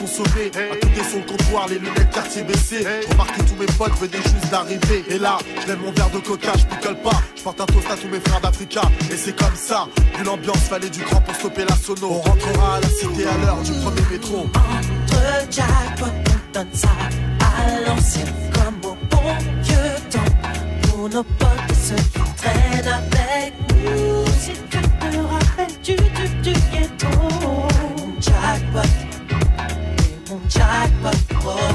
Consommer. À côté son comptoir, les lunettes quartier baissées. Remarque que tous mes potes venaient juste d'arriver. Et là, je lève mon verre de coca, je picole pas. Je porte un toast à tous mes frères d'Africa. Et c'est comme ça. Vu l'ambiance, fallait du grand pour stopper la sono. On rentrera à la cité à l'heure du premier métro. Entre jackpot, on donne ça à l'ancienne comme au bon vieux temps. Pour nos potes et ceux qui traînent avec nous. Si tu te rappelles du, du, du ghetto. Jackpot, et mon jackpot,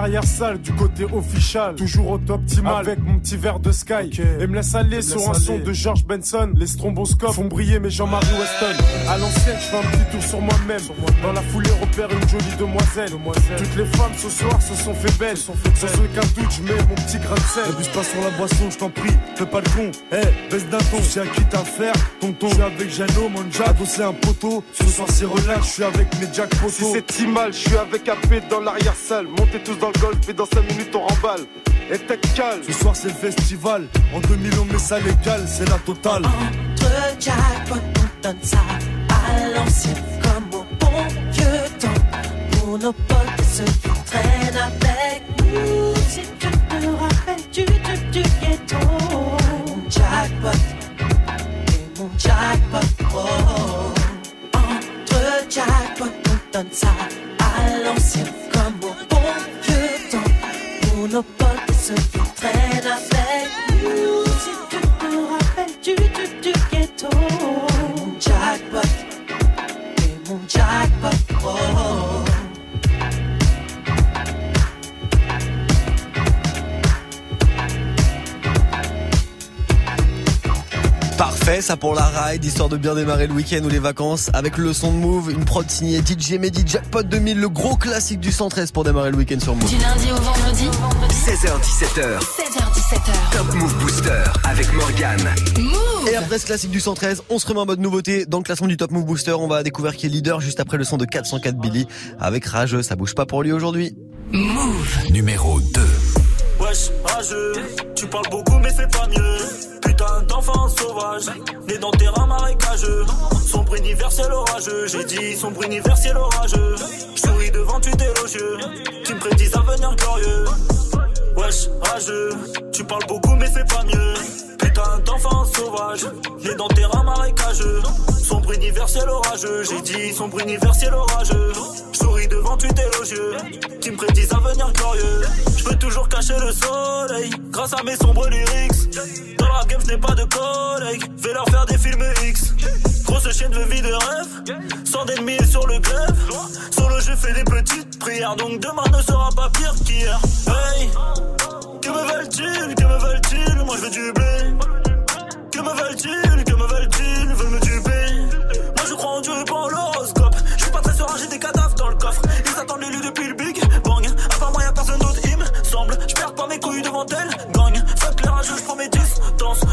Dans l'arrière-salle du côté official, toujours au top optimal avec mon petit verre de Sky. Et me laisse aller sur un son de George Benson. Les stromboscopes font briller mes Jean-Marie Weston. À l'ancienne, je fais un petit tour sur moi-même. Dans la foulée, repère une jolie demoiselle. Toutes les femmes ce soir se sont fait belles. Sans aucun doute, je mets mon petit grain de sel. N'abuse pas sur la boisson, je t'en prie, fais pas le con. Eh, baisse d'un ton, à qui t'as affaire. Tonton, je suis avec Jano, mon jack, c'est un poteau. Ce soir c'est relax, je suis avec mes jack poteaux. Si c'est mal, je suis avec AP dans l'arrière-salle. Montez tous dans le golf et dans 5 minutes on remballe. Et t'es calme. Ce soir c'est le festival. En 2000 on met ça légal, c'est la totale. Entre jackpot, on donne ça à l'ancienne comme au bon vieux temps. Pour nos potes et ceux qui traînent avec nous. Si tu te rappelles du, du, du ghetto. Mon jackpot, et mon jackpot, oh. Entre jackpot, on donne ça à l'ancienne Pour nos potes et ceux qui traînent avec nous. Si tu te rappelles du, du, du ghetto. Mon jackpot, et mon jackpot, oh. Parfait, ça pour la ride, histoire de bien démarrer le week-end ou les vacances avec le son de Move, une prod signée DJ Mehdi Jackpot 2000, le gros classique du 113 pour démarrer le week-end sur Move. Du lundi au vendredi 16h17h, 16h17h Top Move Booster avec Morgane. Et après ce classique du 113, on se remet en mode nouveauté dans le classement du Top Move Booster. On va découvrir qui est leader juste après le son de 404 Billy avec Rageux. Ça bouge pas pour lui aujourd'hui. Move Numéro 2. Wesh, rageux, tu parles beaucoup mais fais pas mieux. Putain d'enfant sauvage, né dans terrain marécageux. Sombre universel orageux, j'ai dit sombre universel orageux. J'souris devant tu élogieux, qui me prédisent un avenir glorieux. Wesh, rageux, tu parles beaucoup mais fais pas mieux. Putain d'enfant sauvage, né dans terrain marécageux. Sombre universel orageux, j'ai dit sombre universel orageux. Devant tu élogieux, qui me prédisent un avenir glorieux. Je peux toujours cacher le soleil, grâce à mes sombres lyrics. Dans la game, je n'ai pas de collègues, vais leur faire des films X. Grosse chaîne de vie de rêve, sans d'ennemis sur le glaive. Sur le jeu, fais des petites prières, donc demain ne sera pas pire qu'hier. Hey, que me veulent-ils, que me veulent-ils? Moi je veux du blé. Que me veulent-ils, que me veulent-ils?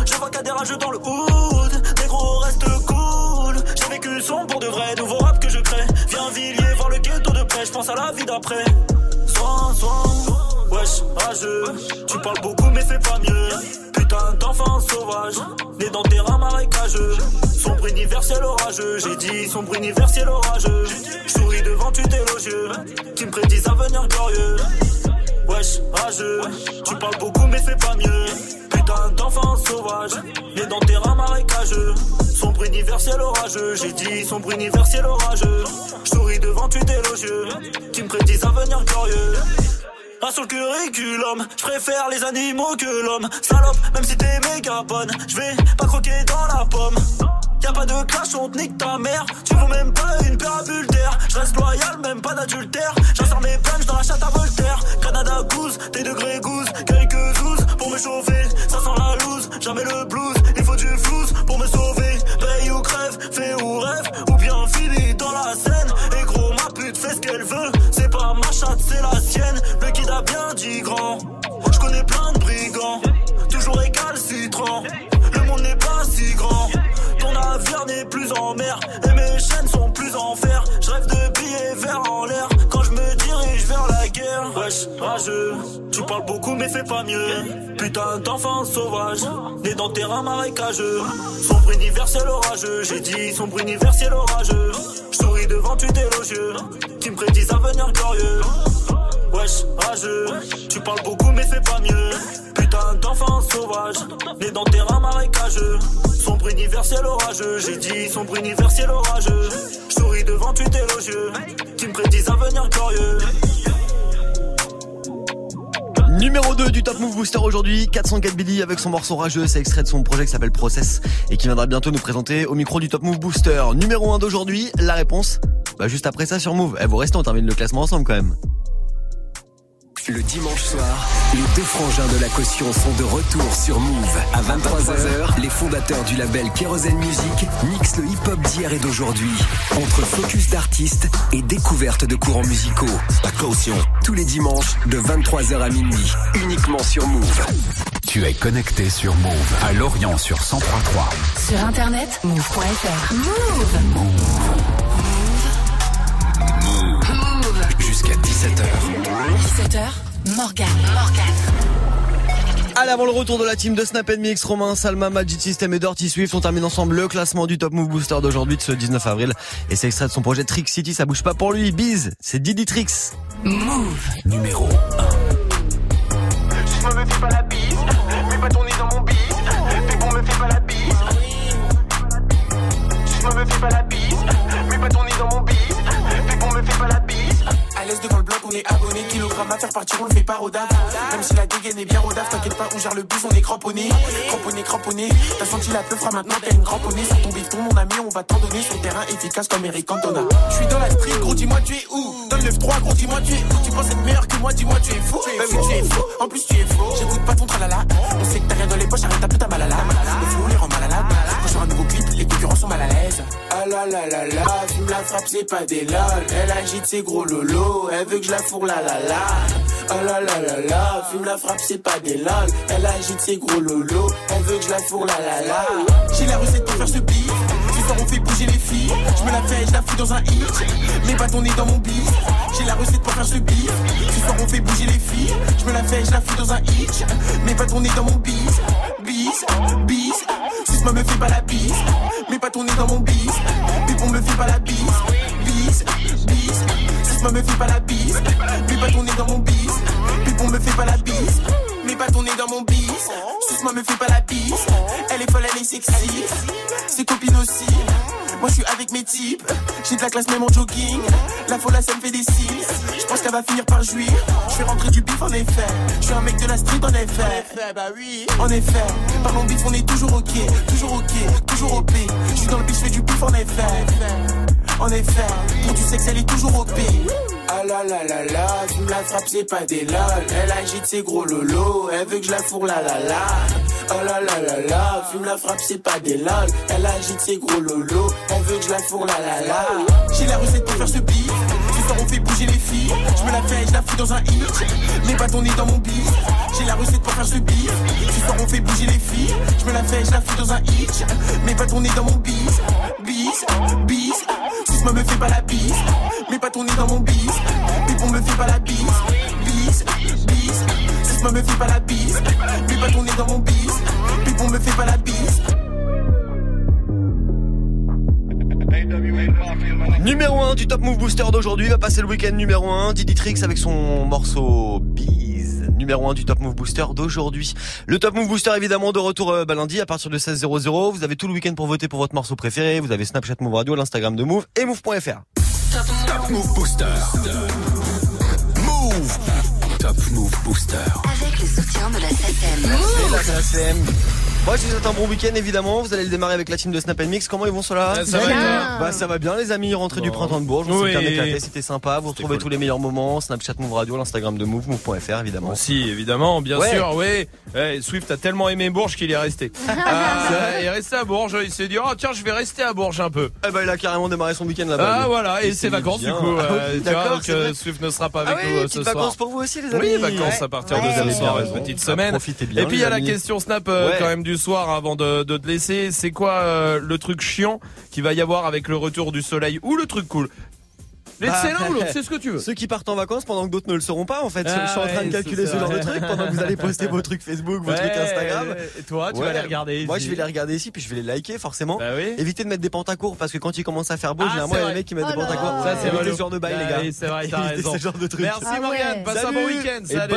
Je vois a des rageux dans le hood. Négro, reste cool. J'ai vécu son pour de vrai, nouveau rap que je crée. Viens Villiers, voir le ghetto de près. Je pense à la vie d'après. Soin, soin. Wesh, rageux, tu parles beaucoup mais fais pas mieux. Putain d'enfant sauvage, né dans terrain marécageux. Sombre universel orageux, j'ai dit sombre universel orageux. J'souris devant tu élogieux, qui me prédisent un avenir glorieux. Wesh, rageux, tu parles beaucoup mais fais pas mieux. Putain d'enfant sauvage, né dans terrain marécageux. Sombre universel orageux, j'ai dit sombre universel orageux. J'souris devant tu élogieux, qui me prédisent un avenir glorieux. Un sur curriculum, je préfère les animaux que l'homme. Salope, même si t'es méga bonne, je vais pas croquer dans la pomme. Y'a pas de clash, on te nique ta mère. Tu vaux même pas une parabule d'air. Je reste loyal, même pas d'adultère. J'insère mes punch dans la chatte à Voltaire. Canada goose, tes degrés goose. Quelques Ça sent la loose, jamais le blues. Il faut du flouze pour me sauver. Paye ou crève, fais ou rêve. Ou bien finis dans la scène. Tu parles beaucoup mais fais pas mieux. Putain d'enfant sauvage, né dans terrain marécageux. Sombre universel orageux, j'ai dit sombre universel orageux. Je souris devant tu élogieux, qui me prédisent un avenir glorieux. Wesh, rageux, tu parles beaucoup mais fais pas mieux. Putain d'enfant sauvage, né dans terrain marécageux. Sombre universel orageux, j'ai dit sombre universel orageux. Je souris devant tu élogieux, qui me prédisent un avenir glorieux. Numéro 2 du Top Move Booster aujourd'hui, 404 Billy avec son morceau rageux, c'est extrait de son projet qui s'appelle Process et qui viendra bientôt nous présenter au micro du Top Move Booster. Numéro 1 d'aujourd'hui, la réponse, bah juste après ça sur Move. Eh, vous restez, on termine le classement ensemble quand même. Le dimanche soir, les deux frangins de la caution sont de retour sur Move. À 23h, les fondateurs du label Kerosene Music mixent le hip-hop d'hier et d'aujourd'hui. Entre focus d'artistes et découverte de courants musicaux. La caution. Tous les dimanches, de 23h à minuit. Uniquement sur Move. Tu es connecté sur Move à Lorient sur 1033. Sur internet, move.fr. Move. Move. 17h, Morgane. Morgane. Allez, avant le retour de la team de Snap Mix, Romain, Salma, Magic System et Dirty Swift, on termine ensemble le classement du Top Move Booster d'aujourd'hui, de ce 19 avril. Et c'est extrait de son projet Trick City, ça bouge pas pour lui. Bise, c'est Didi Tricks. Move numéro 1. On fait pas daf. Même si la dégaine est bien daf, t'inquiète pas, on gère le bus, on est cramponné. Cramponné, cramponné. T'as senti la peufra, maintenant t'as une cramponnée. Sur ton bifton, mon ami, on va t'en donner. Sur terrain efficace comme Eric Cantona. Je suis dans la street, gros, dis-moi tu es où? Dans le 9-3, gros, dis-moi tu es où? Tu penses être meilleur que moi, dis-moi tu es fou. Bah oui, tu es fou. En plus, tu es faux. J'écoute pas ton tralala. On sait que t'as rien dans les poches, arrête un peu ta malala. Le flou les sur un nouveau clip, les concurrents sont mal à l'aise. Ah la la la la, fume la frappe, c'est pas des lol. Elle agite ses gros lolos, elle veut que je la fourre la la la. Ah la la la la, fume la frappe, c'est pas des lol. Elle agite ses gros lolos, elle veut que je la fourre la la la. J'ai la recette pour faire ce beat. Fait bouger les filles. Je me la fais, je la fous dans un hit. Mes bâtons nés dans mon bif. J'ai la recette pour faire ce beat. Ce soir on fait bouger les filles. Je me la fais, je la fous dans un hit. Mes bâtons nés dans mon bis. Bis, bis. Suce-moi me fais pas la bise. Mes bâtons nés dans mon bis. Pépon me fait pas la bise. Bis, bis. Suce-moi me fais pas la bise. Mes bâtons nés dans mon bis. Pépon me fait pas la bise. Mes bâtons nés dans mon bis. Suce-moi me fais pas la bise. Elle est folle, elle est sexy. Ses copines aussi. Moi je suis avec mes types, j'ai de la classe même en jogging. La folle ça me fait des signes. Je pense qu'elle va finir par jouir. Je vais rentrer du bif en effet. Je suis un mec de la street en effet. En effet, bah oui. En effet, parlons bif, on est toujours ok, toujours ok, toujours OP. Je suis dans le bif, je fais du bif en effet. En effet, pour du sexe, elle est toujours OP. Ah la la la la, tu me la frappe, c'est pas des lol. Elle agite ses gros lolos, elle veut que je la fourre la la la. Oh la la la la, fume la frappe, c'est pas des lol. Elle agite ses gros lolos, elle veut que je la fourre la la la. J'ai la recette pour faire ce beat. On fait bouger les filles. Je me la fais, je la fous dans un hit. Mes bâtons nés dans mon bif. J'ai la recette pour faire ce beat. Ce on fait bouger les filles. Je me la fais, je la fous dans un hit. Mes bâtons nés dans mon bis. Bis, bis. Suce-moi me fais pas la bise. Mes bâtons nés dans mon bis. Pépon me fait pas la bise. Bis, bis. Suce-moi me fais pas la bise. Mes bâtons nés dans mon bis. Pépon me fait pas la bise. Numéro 1 du Top Move Booster d'aujourd'hui va passer le week-end numéro 1. Didi Trix avec son morceau Bees. Numéro 1 du Top Move Booster d'aujourd'hui. Le Top Move Booster évidemment de retour euh, bah, lundi à partir de 16h00. Vous avez tout le week-end pour voter pour votre morceau préféré. Vous avez Snapchat Move Radio, l'Instagram de Move et Move.fr. Top Move Booster. Move. Top Move Booster. Avec le soutien de la SACEM. Et la SACEM. Moi, je vous souhaite un bon week-end évidemment. Vous allez le démarrer avec la team de Snap Mix. Comment ils vont ceux-là Ah, ça va bien. Bah ça va bien les amis. Rentrée du printemps de Bourges. On Oui. s'est bien éclaté. C'était sympa. Vous retrouvez tous les meilleurs moments. Snapchat Move Radio, l'Instagram de Move, Move.fr évidemment. Si, évidemment, bien Ouais. sûr, oui. Eh, Swift a tellement aimé Bourges qu'il est resté. Ah, il est resté à Bourges. Il s'est dit, oh tiens, je vais rester à Bourges un peu. Eh ben, il a carrément démarré son week-end là-bas. Ah lui. voilà, et ses vacances bien. du coup. Ah euh, oui, tu vois, d'accord, euh, vrai. Swift ne sera pas Ah avec oui, nous euh, ce soir. vacances pour vous aussi les amis. Oui, vacances à partir de Ouais. ce soir, Vous avez une bien petite raison. semaine. Profitez bien, Et puis il y a la question Snap quand même du soir avant de, de te laisser. C'est quoi euh, le truc chiant qu'il va y avoir avec le retour du soleil ou le truc cool? Mais Bah, c'est l'un ou l'autre, c'est ce que tu veux. Ceux qui partent en vacances pendant que d'autres ne le seront pas en fait. Ah je suis en train ouais, de calculer c'est ce genre de trucs pendant que vous allez poster vos trucs Facebook, vos Ouais, trucs Instagram. et toi, tu vas les regarder Moi ici. je vais les regarder ici puis je vais les liker forcément. Bah oui. Évitez de mettre des pantacours parce que quand il commence à faire beau, Ah, généralement il y a vrai. des mecs qui mettent Oh des pantacours. Ça, c'est ce genre de bail Bah les gars. oui, c'est vrai, t'as raison. ce genre de trucs. Merci Morgane, passe un bon week-end. Salut.